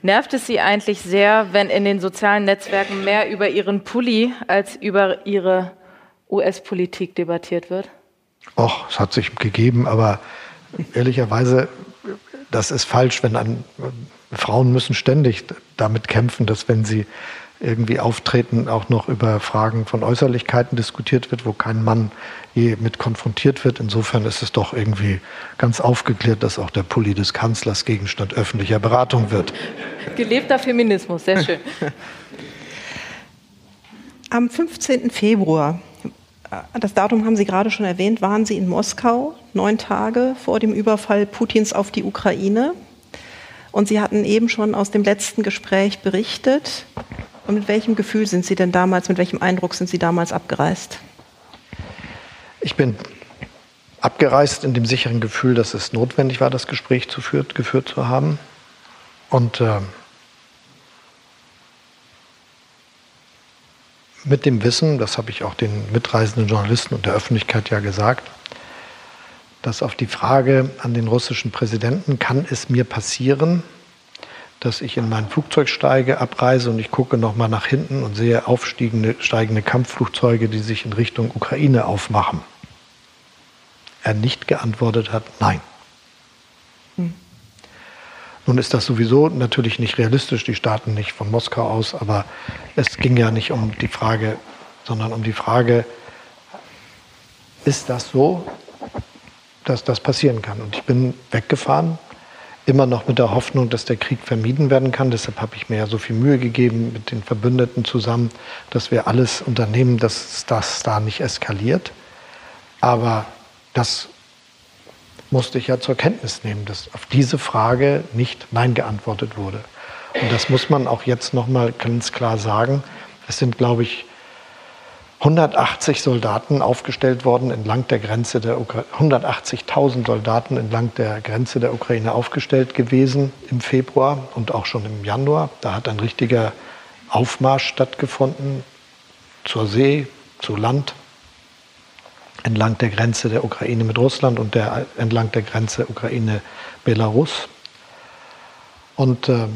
Nervt es Sie eigentlich sehr, wenn in den sozialen Netzwerken mehr über Ihren Pulli als über Ihre US-Politik debattiert wird? Och, es hat sich gegeben, aber ehrlicherweise, das ist falsch, wenn ein Frauen müssen ständig damit kämpfen, dass wenn sie irgendwie auftreten, auch noch über Fragen von Äußerlichkeiten diskutiert wird, wo kein Mann je mit konfrontiert wird. Insofern ist es doch irgendwie ganz aufgeklärt, dass auch der Pulli des Kanzlers Gegenstand öffentlicher Beratung wird. Gelebter Feminismus, sehr schön. Am 15. Februar, das Datum haben Sie gerade schon erwähnt, waren Sie in Moskau, neun Tage vor dem Überfall Putins auf die Ukraine. Und Sie hatten eben schon aus dem letzten Gespräch berichtet. Und mit welchem Gefühl sind Sie denn damals, mit welchem Eindruck sind Sie damals abgereist? Ich bin abgereist in dem sicheren Gefühl, dass es notwendig war, das Gespräch zu führt, geführt zu haben. Und äh, mit dem Wissen, das habe ich auch den mitreisenden Journalisten und der Öffentlichkeit ja gesagt, dass auf die Frage an den russischen Präsidenten, kann es mir passieren, dass ich in mein Flugzeug steige, abreise und ich gucke nochmal nach hinten und sehe aufsteigende steigende Kampfflugzeuge, die sich in Richtung Ukraine aufmachen. Er nicht geantwortet hat, nein. Hm. Nun ist das sowieso natürlich nicht realistisch, die starten nicht von Moskau aus, aber es ging ja nicht um die Frage, sondern um die Frage, ist das so? Dass das passieren kann. Und ich bin weggefahren, immer noch mit der Hoffnung, dass der Krieg vermieden werden kann. Deshalb habe ich mir ja so viel Mühe gegeben mit den Verbündeten zusammen, dass wir alles unternehmen, dass das da nicht eskaliert. Aber das musste ich ja zur Kenntnis nehmen, dass auf diese Frage nicht Nein geantwortet wurde. Und das muss man auch jetzt noch mal ganz klar sagen. Es sind, glaube ich, 180 Soldaten aufgestellt worden entlang der Grenze der Ukraine, 180.000 Soldaten entlang der Grenze der Ukraine aufgestellt gewesen im Februar und auch schon im Januar. Da hat ein richtiger Aufmarsch stattgefunden zur See, zu Land, entlang der Grenze der Ukraine mit Russland und der, entlang der Grenze Ukraine-Belarus. Und äh,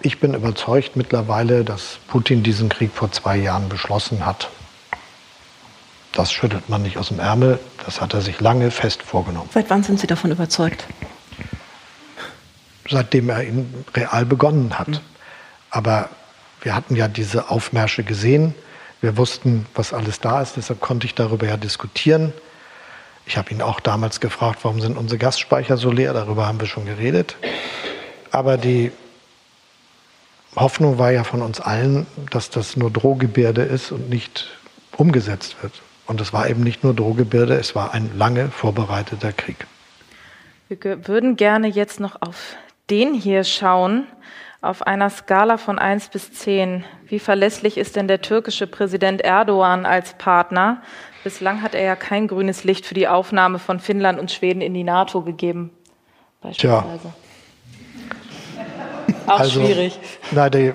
ich bin überzeugt mittlerweile, dass Putin diesen Krieg vor zwei Jahren beschlossen hat. Das schüttelt man nicht aus dem Ärmel, das hat er sich lange fest vorgenommen. Seit wann sind Sie davon überzeugt? Seitdem er ihn real begonnen hat. Mhm. Aber wir hatten ja diese Aufmärsche gesehen. Wir wussten, was alles da ist, deshalb konnte ich darüber ja diskutieren. Ich habe ihn auch damals gefragt, warum sind unsere Gasspeicher so leer? Darüber haben wir schon geredet. Aber die Hoffnung war ja von uns allen, dass das nur Drohgebärde ist und nicht umgesetzt wird. Und es war eben nicht nur Drohgebärde, es war ein lange vorbereiteter Krieg. Wir würden gerne jetzt noch auf den hier schauen, auf einer Skala von 1 bis 10. Wie verlässlich ist denn der türkische Präsident Erdogan als Partner? Bislang hat er ja kein grünes Licht für die Aufnahme von Finnland und Schweden in die NATO gegeben. Beispielsweise. Tja, auch also, schwierig. Nein, die,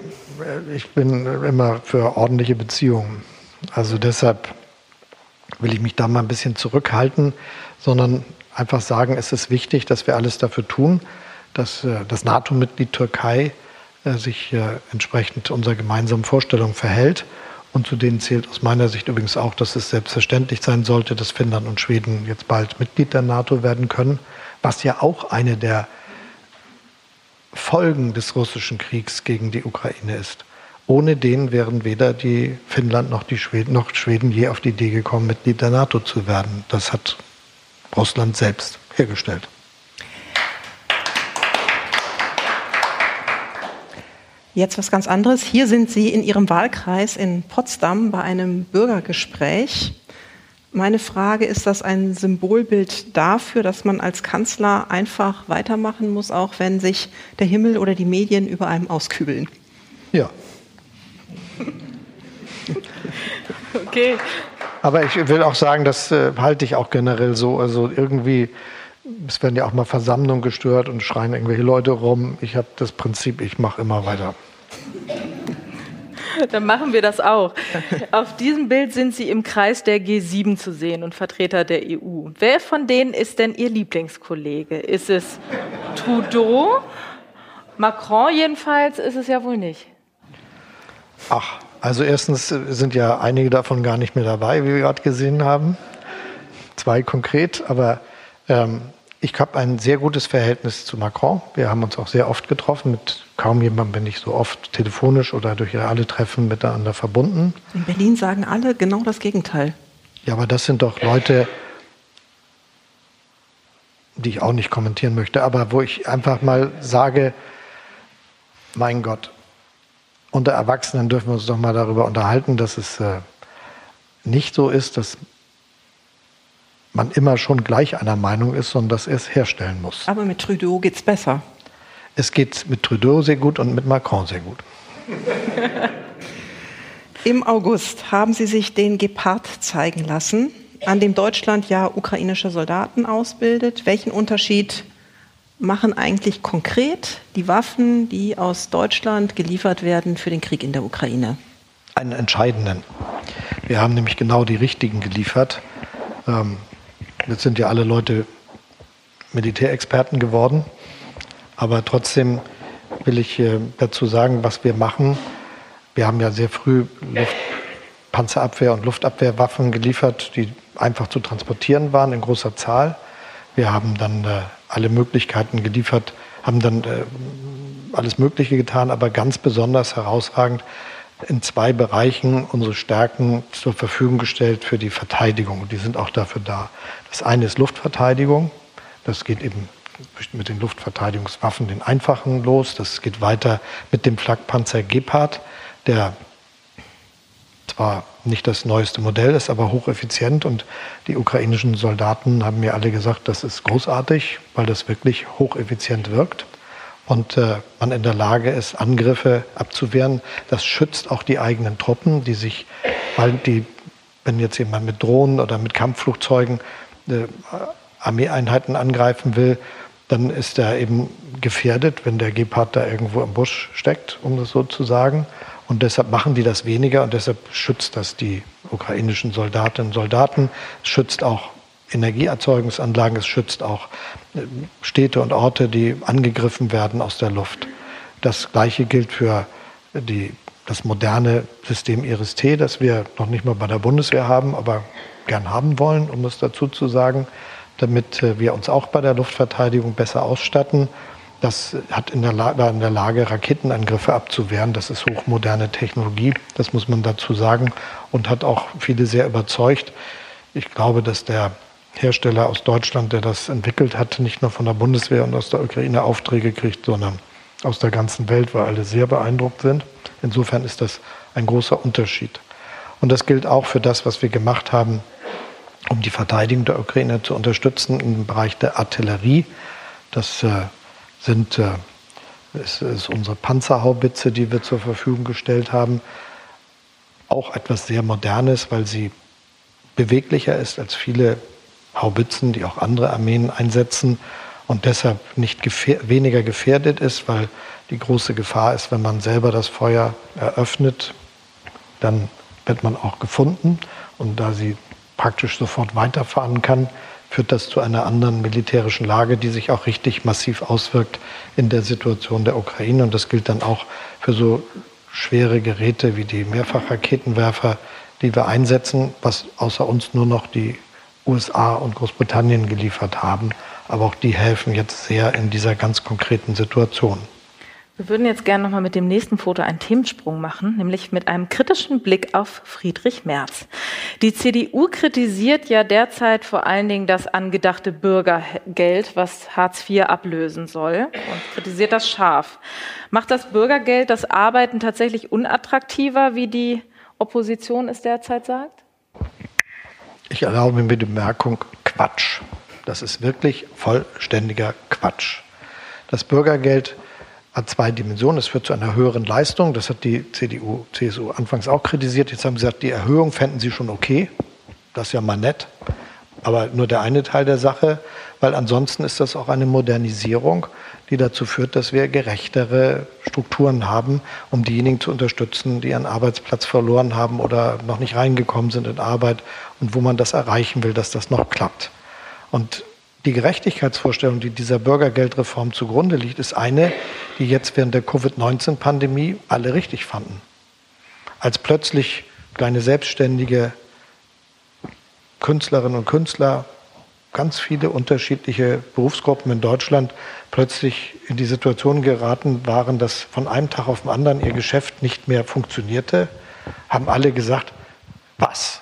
ich bin immer für ordentliche Beziehungen. Also deshalb will ich mich da mal ein bisschen zurückhalten, sondern einfach sagen, es ist wichtig, dass wir alles dafür tun, dass äh, das NATO-Mitglied Türkei äh, sich äh, entsprechend unserer gemeinsamen Vorstellung verhält. Und zu denen zählt aus meiner Sicht übrigens auch, dass es selbstverständlich sein sollte, dass Finnland und Schweden jetzt bald Mitglied der NATO werden können, was ja auch eine der Folgen des russischen Kriegs gegen die Ukraine ist. Ohne den wären weder die Finnland noch die Schweden noch Schweden je auf die Idee gekommen, Mitglied der NATO zu werden. Das hat Russland selbst hergestellt. Jetzt was ganz anderes. Hier sind Sie in Ihrem Wahlkreis in Potsdam bei einem Bürgergespräch. Meine Frage, ist das ein Symbolbild dafür, dass man als Kanzler einfach weitermachen muss, auch wenn sich der Himmel oder die Medien über einem auskübeln? Ja. Okay. Aber ich will auch sagen, das äh, halte ich auch generell so. Also irgendwie, es werden ja auch mal Versammlungen gestört und schreien irgendwelche Leute rum. Ich habe das Prinzip, ich mache immer weiter. Dann machen wir das auch. Auf diesem Bild sind Sie im Kreis der G7 zu sehen und Vertreter der EU. Wer von denen ist denn Ihr Lieblingskollege? Ist es Trudeau? Macron jedenfalls ist es ja wohl nicht. Ach, also erstens sind ja einige davon gar nicht mehr dabei, wie wir gerade gesehen haben. Zwei konkret, aber ähm, ich habe ein sehr gutes Verhältnis zu Macron. Wir haben uns auch sehr oft getroffen. Mit kaum jemandem bin ich so oft telefonisch oder durch alle Treffen miteinander verbunden. In Berlin sagen alle genau das Gegenteil. Ja, aber das sind doch Leute, die ich auch nicht kommentieren möchte, aber wo ich einfach mal sage, mein Gott, unter Erwachsenen dürfen wir uns doch mal darüber unterhalten, dass es äh, nicht so ist, dass man immer schon gleich einer Meinung ist, sondern dass er es herstellen muss. Aber mit Trudeau geht es besser. Es geht mit Trudeau sehr gut und mit Macron sehr gut. (laughs) Im August haben Sie sich den Gepard zeigen lassen, an dem Deutschland ja ukrainische Soldaten ausbildet. Welchen Unterschied machen eigentlich konkret die Waffen, die aus Deutschland geliefert werden für den Krieg in der Ukraine? Einen entscheidenden. Wir haben nämlich genau die richtigen geliefert. Ähm, Jetzt sind ja alle Leute Militärexperten geworden. Aber trotzdem will ich äh, dazu sagen, was wir machen. Wir haben ja sehr früh Luft Panzerabwehr- und Luftabwehrwaffen geliefert, die einfach zu transportieren waren in großer Zahl. Wir haben dann äh, alle Möglichkeiten geliefert, haben dann äh, alles Mögliche getan, aber ganz besonders herausragend in zwei Bereichen unsere Stärken zur Verfügung gestellt für die Verteidigung. Die sind auch dafür da. Das eine ist Luftverteidigung. Das geht eben mit den Luftverteidigungswaffen, den einfachen los. Das geht weiter mit dem Flakpanzer Gepard, der zwar nicht das neueste Modell ist, aber hocheffizient. Und die ukrainischen Soldaten haben mir alle gesagt, das ist großartig, weil das wirklich hocheffizient wirkt und äh, man in der Lage ist, Angriffe abzuwehren. Das schützt auch die eigenen Truppen, die sich, weil die, wenn jetzt jemand mit Drohnen oder mit Kampfflugzeugen äh, Armeeeinheiten angreifen will, dann ist er eben gefährdet, wenn der Gepard da irgendwo im Busch steckt, um das so zu sagen. Und deshalb machen die das weniger und deshalb schützt das die ukrainischen Soldatinnen und Soldaten. Es schützt auch Energieerzeugungsanlagen, es schützt auch äh, Städte und Orte, die angegriffen werden aus der Luft. Das Gleiche gilt für die, das moderne System IRIS-T, das wir noch nicht mal bei der Bundeswehr haben, aber gern haben wollen, um es dazu zu sagen, damit äh, wir uns auch bei der Luftverteidigung besser ausstatten. Das hat in der, Lage, in der Lage, Raketenangriffe abzuwehren. Das ist hochmoderne Technologie, das muss man dazu sagen, und hat auch viele sehr überzeugt. Ich glaube, dass der Hersteller aus Deutschland, der das entwickelt hat, nicht nur von der Bundeswehr und aus der Ukraine Aufträge kriegt, sondern aus der ganzen Welt, weil alle sehr beeindruckt sind. Insofern ist das ein großer Unterschied. Und das gilt auch für das, was wir gemacht haben, um die Verteidigung der Ukraine zu unterstützen im Bereich der Artillerie. Das äh, sind äh, ist, ist unsere Panzerhaubitze, die wir zur Verfügung gestellt haben. Auch etwas sehr Modernes, weil sie beweglicher ist als viele Haubitzen, die auch andere Armeen einsetzen und deshalb nicht gefähr weniger gefährdet ist, weil die große Gefahr ist, wenn man selber das Feuer eröffnet, dann wird man auch gefunden und da sie praktisch sofort weiterfahren kann, führt das zu einer anderen militärischen Lage, die sich auch richtig massiv auswirkt in der Situation der Ukraine. Und das gilt dann auch für so schwere Geräte wie die Mehrfachraketenwerfer, die wir einsetzen, was außer uns nur noch die USA und Großbritannien geliefert haben. Aber auch die helfen jetzt sehr in dieser ganz konkreten Situation. Wir würden jetzt gerne nochmal mit dem nächsten Foto einen Themensprung machen, nämlich mit einem kritischen Blick auf Friedrich Merz. Die CDU kritisiert ja derzeit vor allen Dingen das angedachte Bürgergeld, was Hartz IV ablösen soll und kritisiert das scharf. Macht das Bürgergeld das Arbeiten tatsächlich unattraktiver, wie die Opposition es derzeit sagt? Ich erlaube mir die Bemerkung Quatsch. Das ist wirklich vollständiger Quatsch. Das Bürgergeld hat zwei Dimensionen. Es führt zu einer höheren Leistung. Das hat die CDU, CSU anfangs auch kritisiert. Jetzt haben sie gesagt, die Erhöhung fänden sie schon okay. Das ist ja mal nett. Aber nur der eine Teil der Sache, weil ansonsten ist das auch eine Modernisierung, die dazu führt, dass wir gerechtere Strukturen haben, um diejenigen zu unterstützen, die ihren Arbeitsplatz verloren haben oder noch nicht reingekommen sind in Arbeit und wo man das erreichen will, dass das noch klappt. Und die Gerechtigkeitsvorstellung, die dieser Bürgergeldreform zugrunde liegt, ist eine, die jetzt während der Covid-19-Pandemie alle richtig fanden. Als plötzlich kleine Selbstständige, Künstlerinnen und Künstler, ganz viele unterschiedliche Berufsgruppen in Deutschland plötzlich in die Situation geraten waren, dass von einem Tag auf den anderen ihr Geschäft nicht mehr funktionierte, haben alle gesagt, was?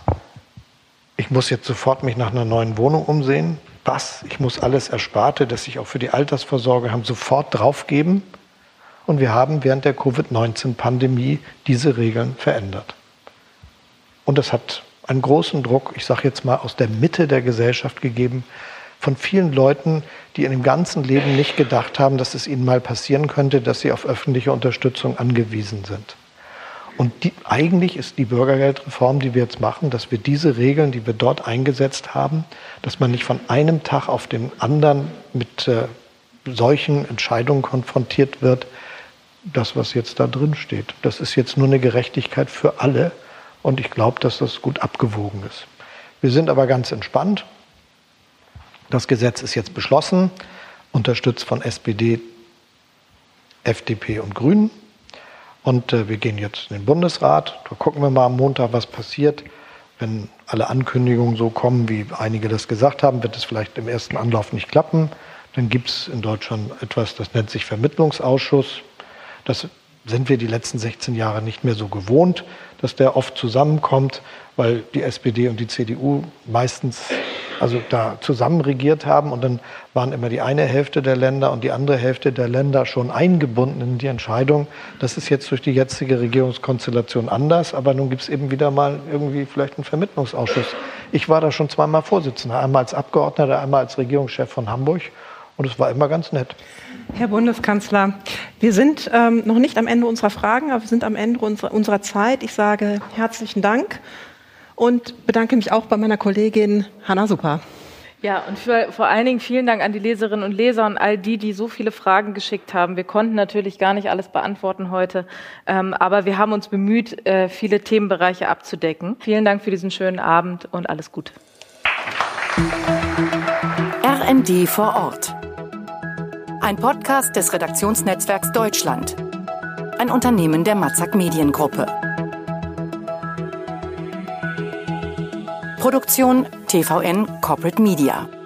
Ich muss jetzt sofort mich nach einer neuen Wohnung umsehen was, ich muss alles Ersparte, das ich auch für die Altersvorsorge haben, sofort draufgeben. Und wir haben während der Covid-19-Pandemie diese Regeln verändert. Und das hat einen großen Druck, ich sage jetzt mal, aus der Mitte der Gesellschaft gegeben, von vielen Leuten, die in dem ganzen Leben nicht gedacht haben, dass es ihnen mal passieren könnte, dass sie auf öffentliche Unterstützung angewiesen sind. Und die, eigentlich ist die Bürgergeldreform, die wir jetzt machen, dass wir diese Regeln, die wir dort eingesetzt haben, dass man nicht von einem Tag auf den anderen mit äh, solchen Entscheidungen konfrontiert wird, das, was jetzt da drin steht. Das ist jetzt nur eine Gerechtigkeit für alle und ich glaube, dass das gut abgewogen ist. Wir sind aber ganz entspannt. Das Gesetz ist jetzt beschlossen, unterstützt von SPD, FDP und Grünen. Und äh, wir gehen jetzt in den Bundesrat. Da gucken wir mal am Montag, was passiert. Wenn alle Ankündigungen so kommen, wie einige das gesagt haben, wird es vielleicht im ersten Anlauf nicht klappen. Dann gibt es in Deutschland etwas, das nennt sich Vermittlungsausschuss. Das sind wir die letzten 16 Jahre nicht mehr so gewohnt, dass der oft zusammenkommt, weil die SPD und die CDU meistens also da zusammen regiert haben und dann waren immer die eine Hälfte der Länder und die andere Hälfte der Länder schon eingebunden in die Entscheidung. Das ist jetzt durch die jetzige Regierungskonstellation anders, aber nun gibt es eben wieder mal irgendwie vielleicht einen Vermittlungsausschuss. Ich war da schon zweimal Vorsitzender, einmal als Abgeordneter, einmal als Regierungschef von Hamburg und es war immer ganz nett. Herr Bundeskanzler, wir sind ähm, noch nicht am Ende unserer Fragen, aber wir sind am Ende unserer, unserer Zeit. Ich sage herzlichen Dank und bedanke mich auch bei meiner Kollegin Hanna Super. Ja, und für, vor allen Dingen vielen Dank an die Leserinnen und Leser und all die, die so viele Fragen geschickt haben. Wir konnten natürlich gar nicht alles beantworten heute, ähm, aber wir haben uns bemüht, äh, viele Themenbereiche abzudecken. Vielen Dank für diesen schönen Abend und alles Gute. RND vor Ort. Ein Podcast des Redaktionsnetzwerks Deutschland. Ein Unternehmen der Matzak Mediengruppe. Produktion TVN Corporate Media.